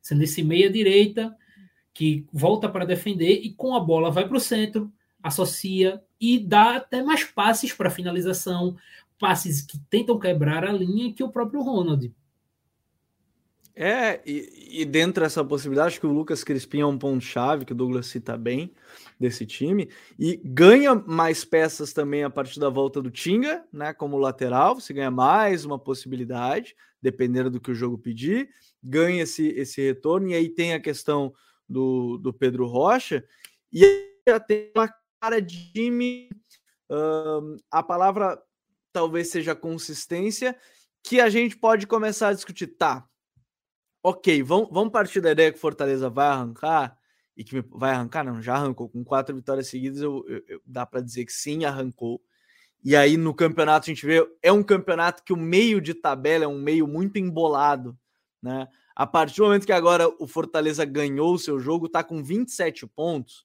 sendo esse meia-direita que volta para defender e com a bola vai para o centro, associa e dá até mais passes para finalização, passes que tentam quebrar a linha que o próprio Ronald. É, e, e dentro dessa possibilidade, acho que o Lucas Crispim é um ponto-chave, que o Douglas cita bem, desse time, e ganha mais peças também a partir da volta do Tinga, né, como lateral, você ganha mais uma possibilidade, dependendo do que o jogo pedir, ganha esse, esse retorno, e aí tem a questão do, do Pedro Rocha, e já tem uma cara time. Uh, a palavra talvez seja consistência, que a gente pode começar a discutir. Tá, ok, vamos, vamos partir da ideia que Fortaleza vai arrancar, e que vai arrancar, não, já arrancou. Com quatro vitórias seguidas, eu, eu, eu dá para dizer que sim, arrancou. E aí no campeonato a gente vê, é um campeonato que o meio de tabela é um meio muito embolado, né? A partir do momento que agora o Fortaleza ganhou o seu jogo, tá com 27 pontos.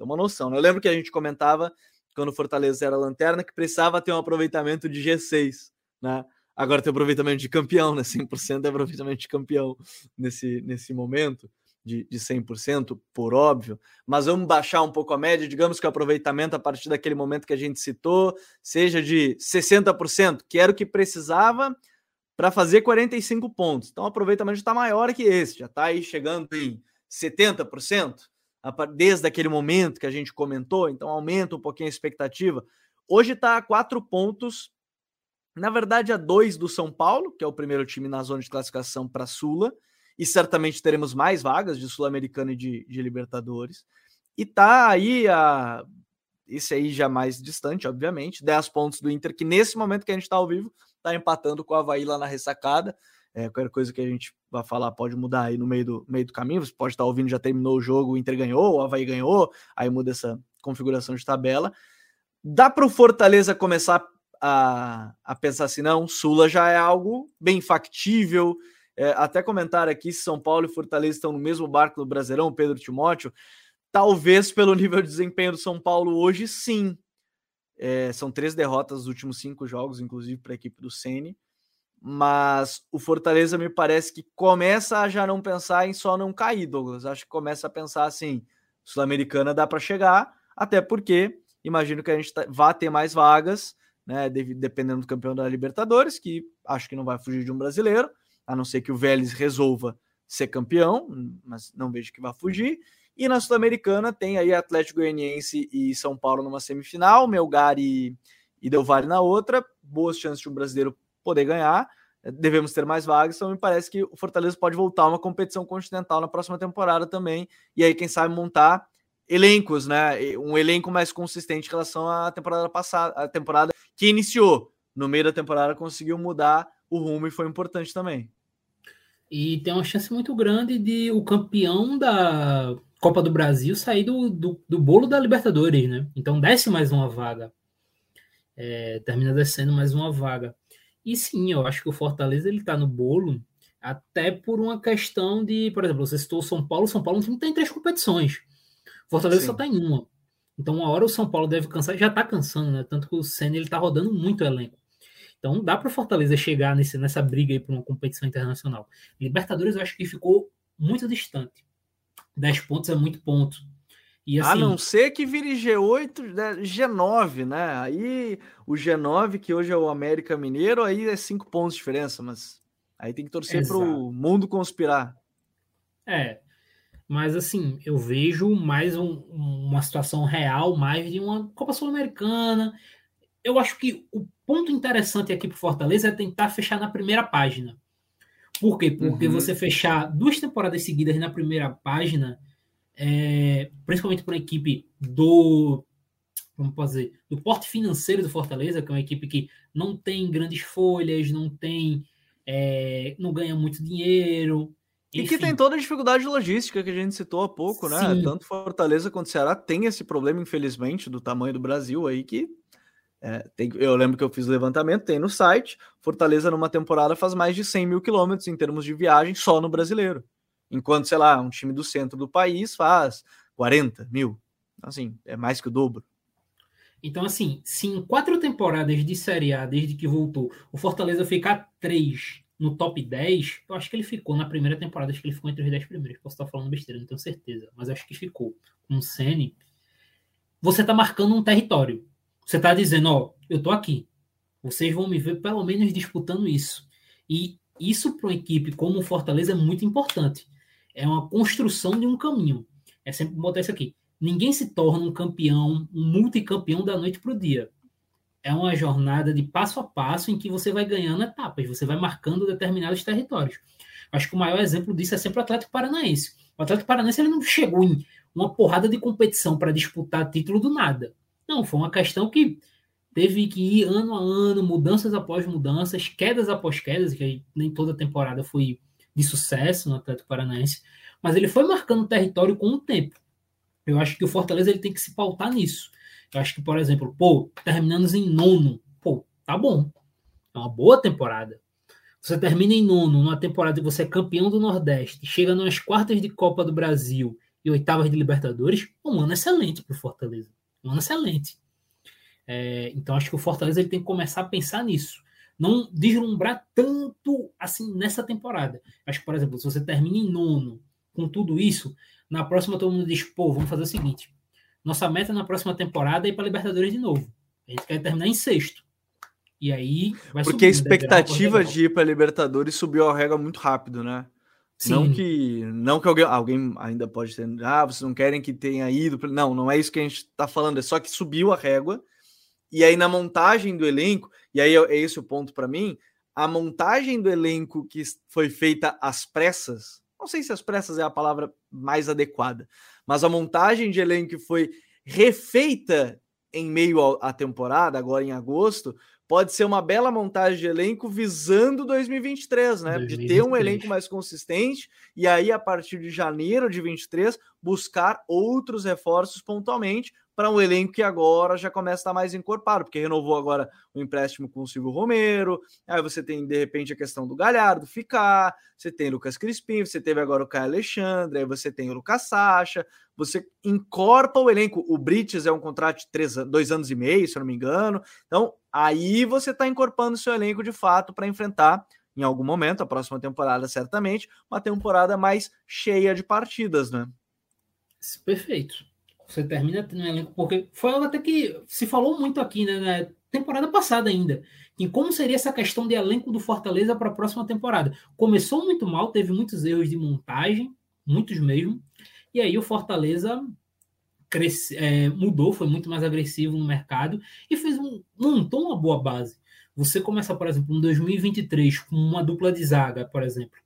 Tem uma noção, né? Eu lembro que a gente comentava quando o Fortaleza era lanterna que precisava ter um aproveitamento de G6, né? Agora tem aproveitamento de campeão, né? 100% é aproveitamento de campeão nesse, nesse momento de, de 100%, por óbvio, mas vamos baixar um pouco a média, digamos que o aproveitamento a partir daquele momento que a gente citou seja de 60%, que era o que precisava para fazer 45 pontos. Então o aproveitamento está maior que esse, já está aí chegando em 70%, desde aquele momento que a gente comentou, então aumenta um pouquinho a expectativa. Hoje está a quatro pontos, na verdade a dois do São Paulo, que é o primeiro time na zona de classificação para Sula, e certamente teremos mais vagas de Sul-Americana e de, de, Libertadores. E tá aí a. Esse aí já mais distante, obviamente, 10 pontos do Inter, que nesse momento que a gente está ao vivo, está empatando com o Havaí lá na ressacada. É, qualquer coisa que a gente vai falar pode mudar aí no meio do, meio do caminho. Você pode estar ouvindo, já terminou o jogo, o Inter ganhou, o Havaí ganhou, aí muda essa configuração de tabela. Dá para o Fortaleza começar a, a pensar assim, não, Sula já é algo bem factível, é, até comentar aqui se São Paulo e Fortaleza estão no mesmo barco do Brasileirão, Pedro Timóteo. Talvez pelo nível de desempenho do São Paulo hoje, sim. É, são três derrotas nos últimos cinco jogos, inclusive para a equipe do Sene. Mas o Fortaleza me parece que começa a já não pensar em só não cair, Douglas. Acho que começa a pensar assim: Sul-Americana dá para chegar, até porque imagino que a gente tá, vá ter mais vagas, né? Dependendo do campeão da Libertadores, que acho que não vai fugir de um brasileiro a não ser que o Vélez resolva ser campeão, mas não vejo que vá fugir. E na Sul-Americana tem aí Atlético Goianiense e São Paulo numa semifinal, Melgar e, e Del Valle na outra. Boas chances de um brasileiro poder ganhar. Devemos ter mais vagas, então me parece que o Fortaleza pode voltar a uma competição continental na próxima temporada também. E aí, quem sabe, montar elencos, né? Um elenco mais consistente em relação à temporada passada, a temporada que iniciou. No meio da temporada conseguiu mudar o rumo e foi importante também. E tem uma chance muito grande de o campeão da Copa do Brasil sair do, do, do bolo da Libertadores, né? Então desce mais uma vaga. É, termina descendo mais uma vaga. E sim, eu acho que o Fortaleza ele tá no bolo até por uma questão de, por exemplo, você citou o São Paulo, São Paulo não tem três competições. Fortaleza sim. só tem uma. Então, uma hora o São Paulo deve cansar, já tá cansando, né? Tanto que o Senna ele tá rodando muito o elenco. Então dá para o Fortaleza chegar nesse, nessa briga aí para uma competição internacional. Libertadores eu acho que ficou muito distante. 10 pontos é muito ponto. E, assim, a não ser que vire G8, né, G9, né? Aí o G9, que hoje é o América Mineiro, aí é 5 pontos de diferença, mas aí tem que torcer para o mundo conspirar. É, mas assim, eu vejo mais um, uma situação real, mais de uma Copa Sul-Americana. Eu acho que o ponto interessante aqui para Fortaleza é tentar fechar na primeira página. Por quê? Porque uhum. você fechar duas temporadas seguidas na primeira página, é, principalmente para uma equipe do como posso dizer, do porte financeiro do Fortaleza, que é uma equipe que não tem grandes folhas, não tem, é, não ganha muito dinheiro. Enfim. E que tem toda a dificuldade logística que a gente citou há pouco, né? Sim. Tanto Fortaleza quanto Ceará tem esse problema, infelizmente, do tamanho do Brasil aí, que é, tem, eu lembro que eu fiz o levantamento, tem no site. Fortaleza, numa temporada, faz mais de 100 mil quilômetros em termos de viagem só no brasileiro. Enquanto, sei lá, um time do centro do país faz 40 mil. Assim, é mais que o dobro. Então, assim, se em quatro temporadas de Série A, desde que voltou, o Fortaleza ficar três no top 10, eu acho que ele ficou na primeira temporada, acho que ele ficou entre os 10 primeiros. Posso estar falando besteira, não tenho certeza, mas acho que ficou. Com o Sene, você está marcando um território. Você está dizendo, ó, eu estou aqui. Vocês vão me ver pelo menos disputando isso. E isso para uma equipe como o Fortaleza é muito importante. É uma construção de um caminho. É sempre botar isso aqui. Ninguém se torna um campeão, um multicampeão da noite para o dia. É uma jornada de passo a passo em que você vai ganhando etapas, você vai marcando determinados territórios. Acho que o maior exemplo disso é sempre o Atlético Paranaense. O Atlético Paranaense ele não chegou em uma porrada de competição para disputar título do nada. Não, foi uma questão que teve que ir ano a ano, mudanças após mudanças, quedas após quedas, que nem toda temporada foi de sucesso no Atlético Paranaense, mas ele foi marcando território com o tempo. Eu acho que o Fortaleza ele tem que se pautar nisso. Eu acho que, por exemplo, pô, terminando em nono, pô, tá bom. É uma boa temporada. Você termina em nono, numa temporada que você é campeão do Nordeste, chega nas quartas de Copa do Brasil e oitavas de Libertadores, um ano excelente para o Fortaleza. Um ano excelente. É, então acho que o Fortaleza ele tem que começar a pensar nisso. Não deslumbrar tanto assim nessa temporada. Acho que, por exemplo, se você termina em nono com tudo isso, na próxima todo mundo diz, pô, vamos fazer o seguinte. Nossa meta na próxima temporada é ir para Libertadores de novo. A gente quer terminar em sexto. E aí vai Porque a expectativa de ir para Libertadores subiu a regra muito rápido, né? Sim. Não que não que alguém, alguém ainda pode ter, ah, vocês não querem que tenha ido, não, não é isso que a gente está falando, é só que subiu a régua. E aí na montagem do elenco, e aí é, é esse o ponto para mim, a montagem do elenco que foi feita às pressas, não sei se às pressas é a palavra mais adequada, mas a montagem de elenco que foi refeita em meio à temporada, agora em agosto, pode ser uma bela montagem de elenco visando 2023, né? 2023. De ter um elenco mais consistente e aí a partir de janeiro de 23 buscar outros reforços pontualmente para um elenco que agora já começa a estar mais encorpado, porque renovou agora o empréstimo com o Silvio Romero, aí você tem de repente a questão do Galhardo ficar, você tem Lucas Crispim, você teve agora o Caio Alexandre, aí você tem o Lucas Sacha, você encorpa o elenco. O Brites é um contrato de três, dois anos e meio, se eu não me engano. Então, aí você está encorpando o seu elenco de fato para enfrentar em algum momento, a próxima temporada, certamente, uma temporada mais cheia de partidas, né? Perfeito. Você termina um elenco, porque foi algo até que se falou muito aqui, né, na temporada passada ainda, em como seria essa questão de elenco do Fortaleza para a próxima temporada. Começou muito mal, teve muitos erros de montagem, muitos mesmo, e aí o Fortaleza cresce, é, mudou, foi muito mais agressivo no mercado e fez um, montou uma boa base. Você começa, por exemplo, em 2023 com uma dupla de zaga, por exemplo.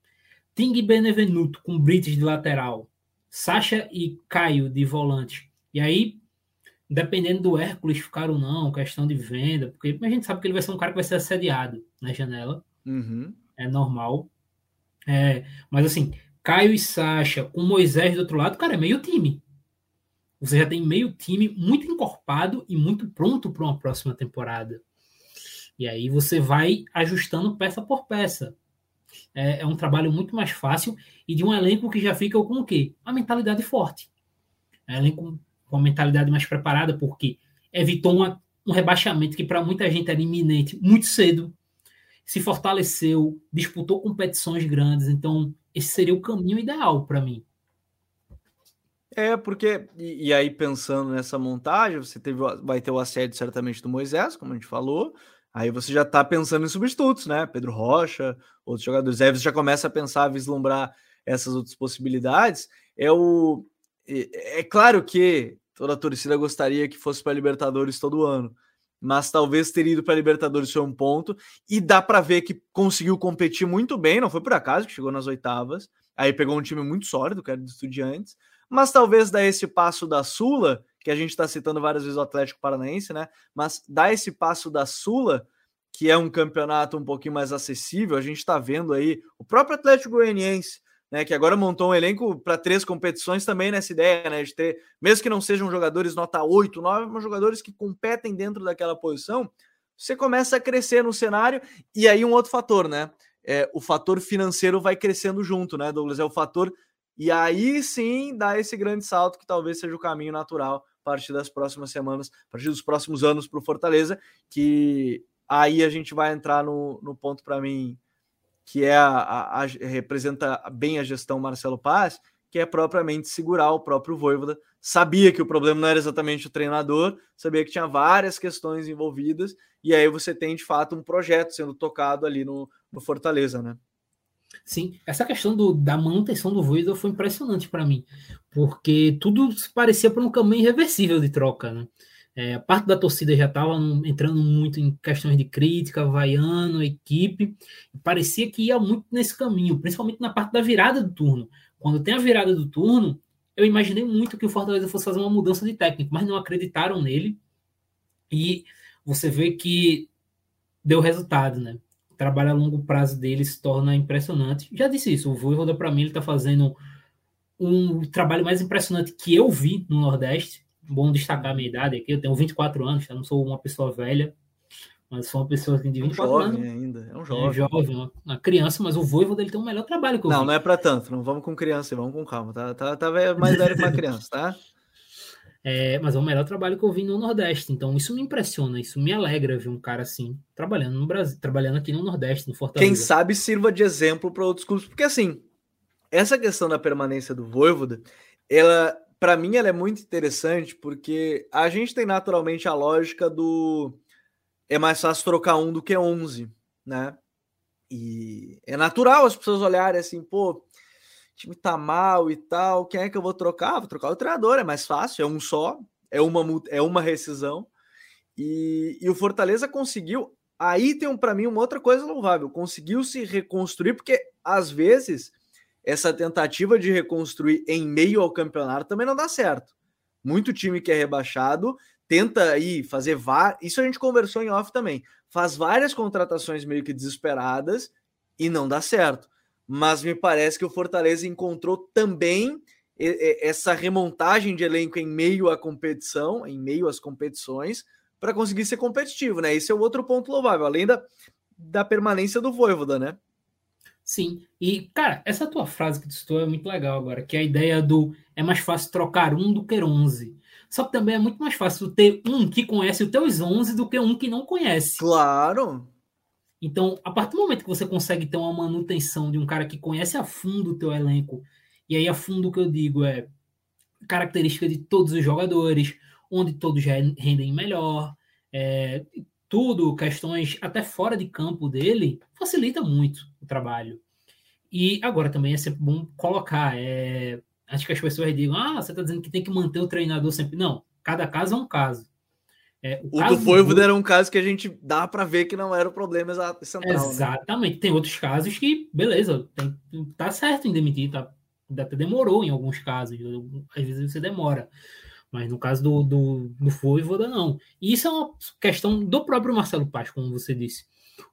Ting Benevenuto com Brites de lateral, Sacha e Caio de volante. E aí, dependendo do Hércules ficar ou não, questão de venda, porque a gente sabe que ele vai ser um cara que vai ser assediado na janela. Uhum. É normal. É, mas assim, Caio e Sacha com Moisés do outro lado, cara, é meio time. Você já tem meio time muito encorpado e muito pronto para uma próxima temporada. E aí você vai ajustando peça por peça. É, é, um trabalho muito mais fácil e de um elenco que já fica com o quê? A mentalidade forte. É um elenco com a mentalidade mais preparada, porque evitou uma, um rebaixamento que para muita gente era iminente muito cedo, se fortaleceu, disputou competições grandes, então esse seria o caminho ideal para mim. É, porque, e, e, aí pensando nessa montagem, você teve, vai ter o assédio certamente do Moisés, como a gente falou, aí você já está pensando em substitutos, né? Pedro Rocha, outros jogadores, aí você já começa a pensar, a vislumbrar essas outras possibilidades. É o. É, é claro que toda a torcida gostaria que fosse para Libertadores todo ano. Mas talvez ter ido para Libertadores foi um ponto. E dá para ver que conseguiu competir muito bem, não foi por acaso que chegou nas oitavas. Aí pegou um time muito sólido, que era do Estudiantes. Mas talvez dar esse passo da Sula, que a gente está citando várias vezes o Atlético Paranaense, né? Mas dar esse passo da Sula, que é um campeonato um pouquinho mais acessível, a gente está vendo aí o próprio Atlético Goianiense né, que agora montou um elenco para três competições também nessa ideia, né, de ter, mesmo que não sejam jogadores nota 8, 9, mas jogadores que competem dentro daquela posição, você começa a crescer no cenário, e aí um outro fator, né, é, o fator financeiro vai crescendo junto, né, Douglas, é o fator, e aí sim dá esse grande salto que talvez seja o caminho natural partir das próximas semanas, a partir dos próximos anos para o Fortaleza, que aí a gente vai entrar no, no ponto para mim que é a, a, a, representa bem a gestão Marcelo Paz, que é propriamente segurar o próprio Voivoda. Sabia que o problema não era exatamente o treinador, sabia que tinha várias questões envolvidas, e aí você tem de fato um projeto sendo tocado ali no, no Fortaleza, né? Sim, essa questão do, da manutenção do Voivoda foi impressionante para mim, porque tudo parecia para um caminho irreversível de troca, né? É, parte da torcida já estava entrando muito em questões de crítica, vaiando equipe. Parecia que ia muito nesse caminho, principalmente na parte da virada do turno. Quando tem a virada do turno, eu imaginei muito que o Fortaleza fosse fazer uma mudança de técnico, mas não acreditaram nele. E você vê que deu resultado, né? O trabalho a longo prazo dele se torna impressionante. Já disse isso, o Voivoda, para mim, ele está fazendo um trabalho mais impressionante que eu vi no Nordeste. Bom destacar a minha idade aqui, eu tenho 24 anos, tá? não sou uma pessoa velha, mas sou uma pessoa de 24 um jovem anos. ainda, é um jovem. É um jovem, uma, uma criança, mas o Voivoda ele tem um melhor trabalho que eu Não, vi. não é para tanto, não vamos com criança, vamos com calma, tá, tá, tá mais velho uma criança, tá? É, mas é o melhor trabalho que eu vi no Nordeste. Então, isso me impressiona, isso me alegra ver um cara assim, trabalhando no Brasil, trabalhando aqui no Nordeste, no Fortaleza. Quem sabe sirva de exemplo para outros clubes, porque assim, essa questão da permanência do Voivoda, ela, para mim, ela é muito interessante, porque a gente tem naturalmente a lógica do é mais fácil trocar um do que 11, né? E é natural as pessoas olharem assim, pô, time tá mal e tal, quem é que eu vou trocar? Vou trocar o treinador, é mais fácil, é um só, é uma, é uma rescisão. E, e o Fortaleza conseguiu. Aí tem um, para mim uma outra coisa louvável: conseguiu se reconstruir, porque às vezes essa tentativa de reconstruir em meio ao campeonato também não dá certo. Muito time que é rebaixado tenta aí fazer. Isso a gente conversou em off também. Faz várias contratações meio que desesperadas e não dá certo mas me parece que o Fortaleza encontrou também essa remontagem de elenco em meio à competição, em meio às competições, para conseguir ser competitivo, né? Esse é o outro ponto louvável, além da, da permanência do Voivoda, né? Sim, e cara, essa tua frase que tu citou é muito legal agora, que é a ideia do é mais fácil trocar um do que onze. Só que também é muito mais fácil ter um que conhece os teus onze do que um que não conhece. Claro, então, a partir do momento que você consegue ter uma manutenção de um cara que conhece a fundo o teu elenco, e aí a fundo o que eu digo é característica de todos os jogadores, onde todos rendem melhor, é, tudo, questões até fora de campo dele, facilita muito o trabalho. E agora também é sempre bom colocar, é, acho que as pessoas digam, ah, você está dizendo que tem que manter o treinador sempre. Não, cada caso é um caso. É, o, o do Voivoda era um caso que a gente dá para ver que não era o problema central. Né? Exatamente. Né? Tem outros casos que, beleza, tem, tá certo em demitir, tá, até demorou em alguns casos, às vezes você demora. Mas no caso do, do, do Voivoda, não. E isso é uma questão do próprio Marcelo Paz, como você disse.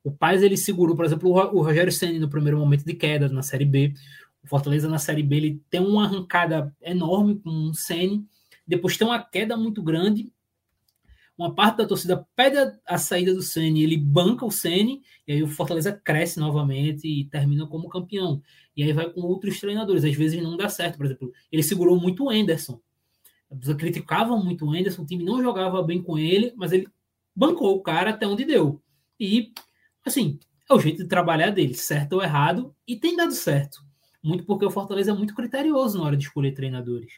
O Paz, ele segurou, por exemplo, o Rogério Senna no primeiro momento de queda na Série B. O Fortaleza na Série B, ele tem uma arrancada enorme com o Senna, depois tem uma queda muito grande uma parte da torcida pede a, a saída do Ceni, ele banca o Ceni, e aí o Fortaleza cresce novamente e termina como campeão. E aí vai com outros treinadores, às vezes não dá certo, por exemplo, ele segurou muito o Anderson. A criticava muito o Anderson, o time não jogava bem com ele, mas ele bancou o cara até onde deu. E, assim, é o jeito de trabalhar dele, certo ou errado, e tem dado certo. Muito porque o Fortaleza é muito criterioso na hora de escolher treinadores.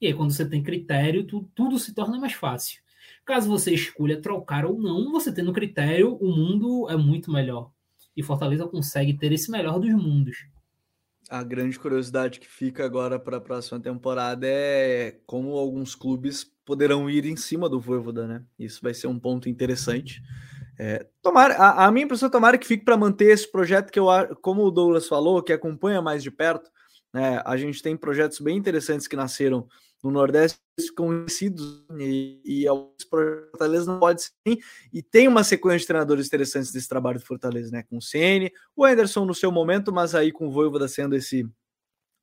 E aí, quando você tem critério, tu, tudo se torna mais fácil. Caso você escolha trocar ou não, você tendo critério, o mundo é muito melhor. E Fortaleza consegue ter esse melhor dos mundos. A grande curiosidade que fica agora para a próxima temporada é como alguns clubes poderão ir em cima do Voivoda, né? Isso vai ser um ponto interessante. É, tomara, a, a minha impressão é tomara que fique para manter esse projeto que eu, como o Douglas falou, que acompanha mais de perto. Né? A gente tem projetos bem interessantes que nasceram no Nordeste conhecidos e, e alguns Fortaleza não pode ser e tem uma sequência de treinadores interessantes desse trabalho do Fortaleza, né? Com o CN, o Anderson no seu momento, mas aí com o Voivoda sendo esse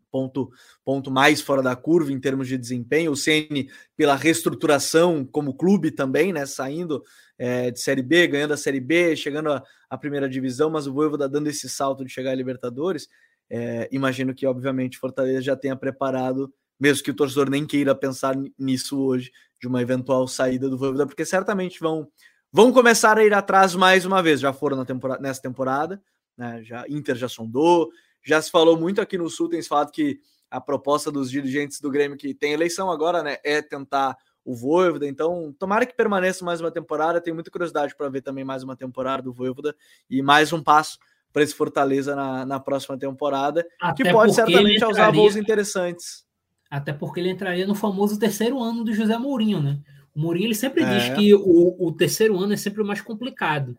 ponto ponto mais fora da curva em termos de desempenho, o CN pela reestruturação como clube também, né? Saindo é, de Série B, ganhando a Série B, chegando à primeira divisão, mas o Voivoda dando esse salto de chegar à Libertadores. É, imagino que, obviamente, Fortaleza já tenha preparado mesmo que o torcedor nem queira pensar nisso hoje, de uma eventual saída do Voivoda, porque certamente vão vão começar a ir atrás mais uma vez. Já foram na temporada, nessa temporada, né? Já Inter já sondou, já se falou muito aqui no Sul, tem se falado que a proposta dos dirigentes do Grêmio que tem eleição agora, né, é tentar o Voivoda, então tomara que permaneça mais uma temporada, tenho muita curiosidade para ver também mais uma temporada do Voivoda e mais um passo para esse Fortaleza na, na próxima temporada, Até que pode certamente causar voos interessantes. Até porque ele entraria no famoso terceiro ano do José Mourinho, né? O Mourinho ele sempre é. diz que o, o, terceiro ano é sempre o mais complicado.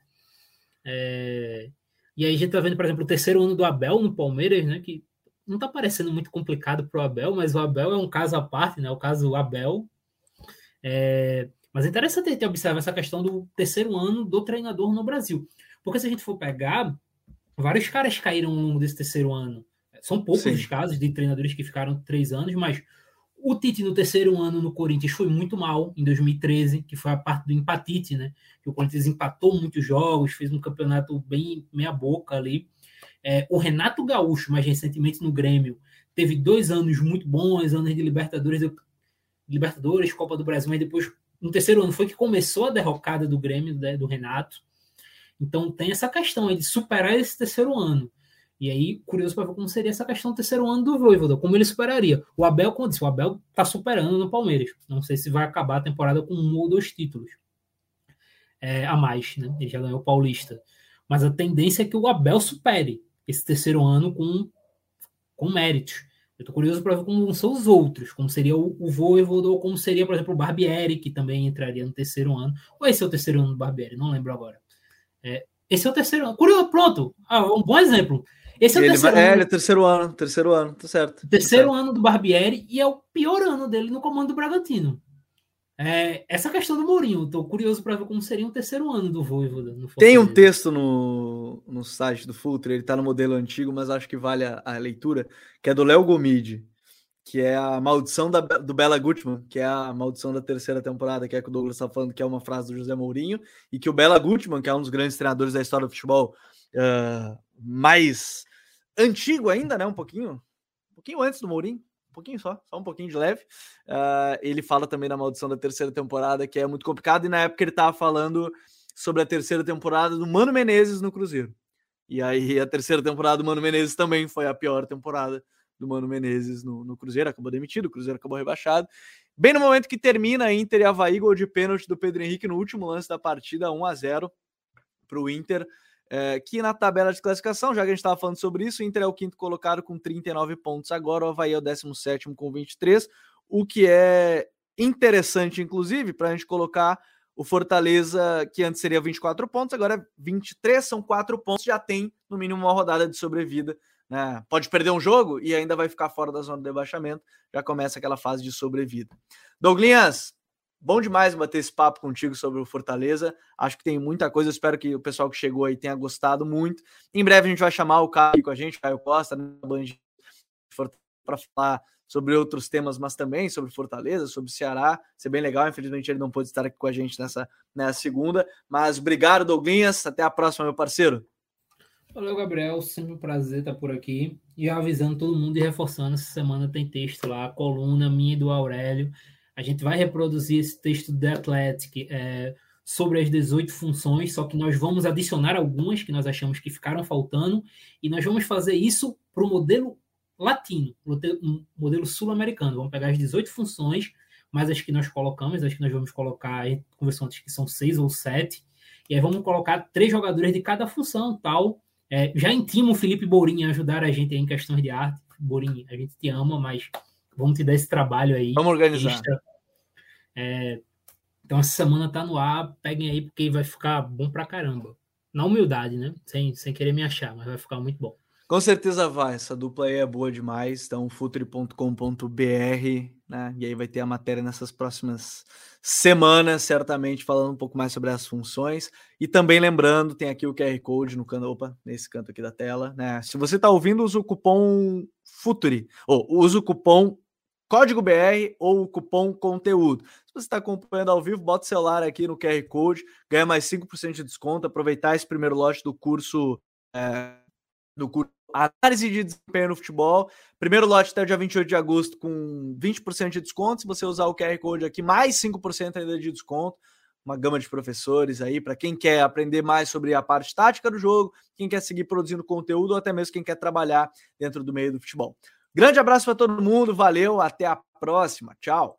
É... E aí a gente tá vendo, por exemplo, o terceiro ano do Abel no Palmeiras, né? Que não tá parecendo muito complicado pro Abel, mas o Abel é um caso à parte, né? O caso Abel. É... Mas é interessante a gente observar essa questão do terceiro ano do treinador no Brasil. Porque se a gente for pegar, vários caras caíram ao longo desse terceiro ano. São poucos Sim. os casos de treinadores que ficaram três anos, mas o Tite no terceiro ano no Corinthians foi muito mal em 2013, que foi a parte do empatite, né? Que o Corinthians empatou muitos jogos, fez um campeonato bem meia boca ali. É, o Renato Gaúcho, mais recentemente no Grêmio, teve dois anos muito bons, anos de Libertadores, Libertadores, Copa do Brasil, mas depois no terceiro ano foi que começou a derrocada do Grêmio, né, do Renato. Então tem essa questão aí de superar esse terceiro ano. E aí, curioso para ver como seria essa questão do terceiro ano do Voivoda, como ele superaria. O Abel, como disse, o Abel está superando no Palmeiras. Não sei se vai acabar a temporada com um ou dois títulos é, a mais, né? Ele já ganhou o Paulista. Mas a tendência é que o Abel supere esse terceiro ano com, com méritos. Eu estou curioso para ver como são os outros, como seria o, o Voivoda, ou como seria, por exemplo, o Barbieri, que também entraria no terceiro ano. Ou esse é o terceiro ano do Barbieri, não lembro agora. É, esse é o terceiro ano. Curioso, pronto. Ah, um bom exemplo. Esse é o ele terceiro vai, ano. É, ele é terceiro ano, terceiro ano, tá certo. Tá terceiro tá certo. ano do Barbieri e é o pior ano dele no comando do Bragantino. É, essa questão do Mourinho, estou curioso para ver como seria o terceiro ano do Voivoda. Tem um texto no, no site do Futre, ele está no modelo antigo, mas acho que vale a, a leitura, que é do Léo Gomide, que é a maldição da, do Bela Gutmann, que é a maldição da terceira temporada, que é que o Douglas está falando, que é uma frase do José Mourinho, e que o Bela Gutmann, que é um dos grandes treinadores da história do futebol, uh, mais antigo ainda, né? Um pouquinho, um pouquinho antes do Mourinho, um pouquinho só, só um pouquinho de leve. Uh, ele fala também da maldição da terceira temporada, que é muito complicado, e na época ele estava falando sobre a terceira temporada do Mano Menezes no Cruzeiro. E aí a terceira temporada do Mano Menezes também foi a pior temporada do Mano Menezes no, no Cruzeiro, acabou demitido, o Cruzeiro acabou rebaixado. Bem no momento que termina Inter e Havaí, gol de pênalti do Pedro Henrique no último lance da partida, 1 a 0 para o Inter é, que na tabela de classificação, já que a gente estava falando sobre isso, o Inter é o quinto colocado com 39 pontos agora, o Havaí é o 17 com 23, o que é interessante, inclusive, para a gente colocar o Fortaleza, que antes seria 24 pontos, agora é 23, são 4 pontos, já tem no mínimo uma rodada de sobrevida. Né? Pode perder um jogo e ainda vai ficar fora da zona de rebaixamento, já começa aquela fase de sobrevida. Douglinhas, Bom demais bater esse papo contigo sobre o Fortaleza. Acho que tem muita coisa. espero que o pessoal que chegou aí tenha gostado muito. Em breve a gente vai chamar o Caio com a gente, Caio Costa, né, para falar sobre outros temas, mas também sobre Fortaleza, sobre Ceará. Vai ser bem legal. Infelizmente ele não pôde estar aqui com a gente nessa, nessa segunda. Mas obrigado, Douglinhas. Até a próxima, meu parceiro. Valeu, Gabriel. Sempre um prazer estar por aqui. E avisando todo mundo e reforçando, essa semana tem texto lá, coluna minha e do Aurélio a gente vai reproduzir esse texto do The Athletic é, sobre as 18 funções, só que nós vamos adicionar algumas que nós achamos que ficaram faltando, e nós vamos fazer isso para o modelo latino, um modelo sul-americano. Vamos pegar as 18 funções, mais as que nós colocamos, as que nós vamos colocar, conversou antes que são seis ou sete, e aí vamos colocar três jogadores de cada função, tal. É, já intimo o Felipe Borinha a ajudar a gente em questões de arte. Borinha, a gente te ama, mas vamos te dar esse trabalho aí. Vamos organizar. É, então essa semana tá no ar, peguem aí porque vai ficar bom pra caramba. Na humildade, né? Sem, sem querer me achar, mas vai ficar muito bom. Com certeza vai, essa dupla aí é boa demais. Então, futre.com.br, né? E aí vai ter a matéria nessas próximas semanas, certamente, falando um pouco mais sobre as funções. E também lembrando, tem aqui o QR Code no canto, opa, nesse canto aqui da tela, né? Se você está ouvindo, usa o cupom FUTURE, ou usa o cupom código BR ou o cupom conteúdo. Se você está acompanhando ao vivo, bota o celular aqui no QR Code, ganha mais 5% de desconto, aproveitar esse primeiro lote do curso é, do curso Análise de Desempenho no Futebol. Primeiro lote até o dia 28 de agosto com 20% de desconto. Se você usar o QR Code aqui, mais 5% ainda de desconto. Uma gama de professores aí para quem quer aprender mais sobre a parte tática do jogo, quem quer seguir produzindo conteúdo ou até mesmo quem quer trabalhar dentro do meio do futebol. Grande abraço para todo mundo, valeu, até a próxima, tchau.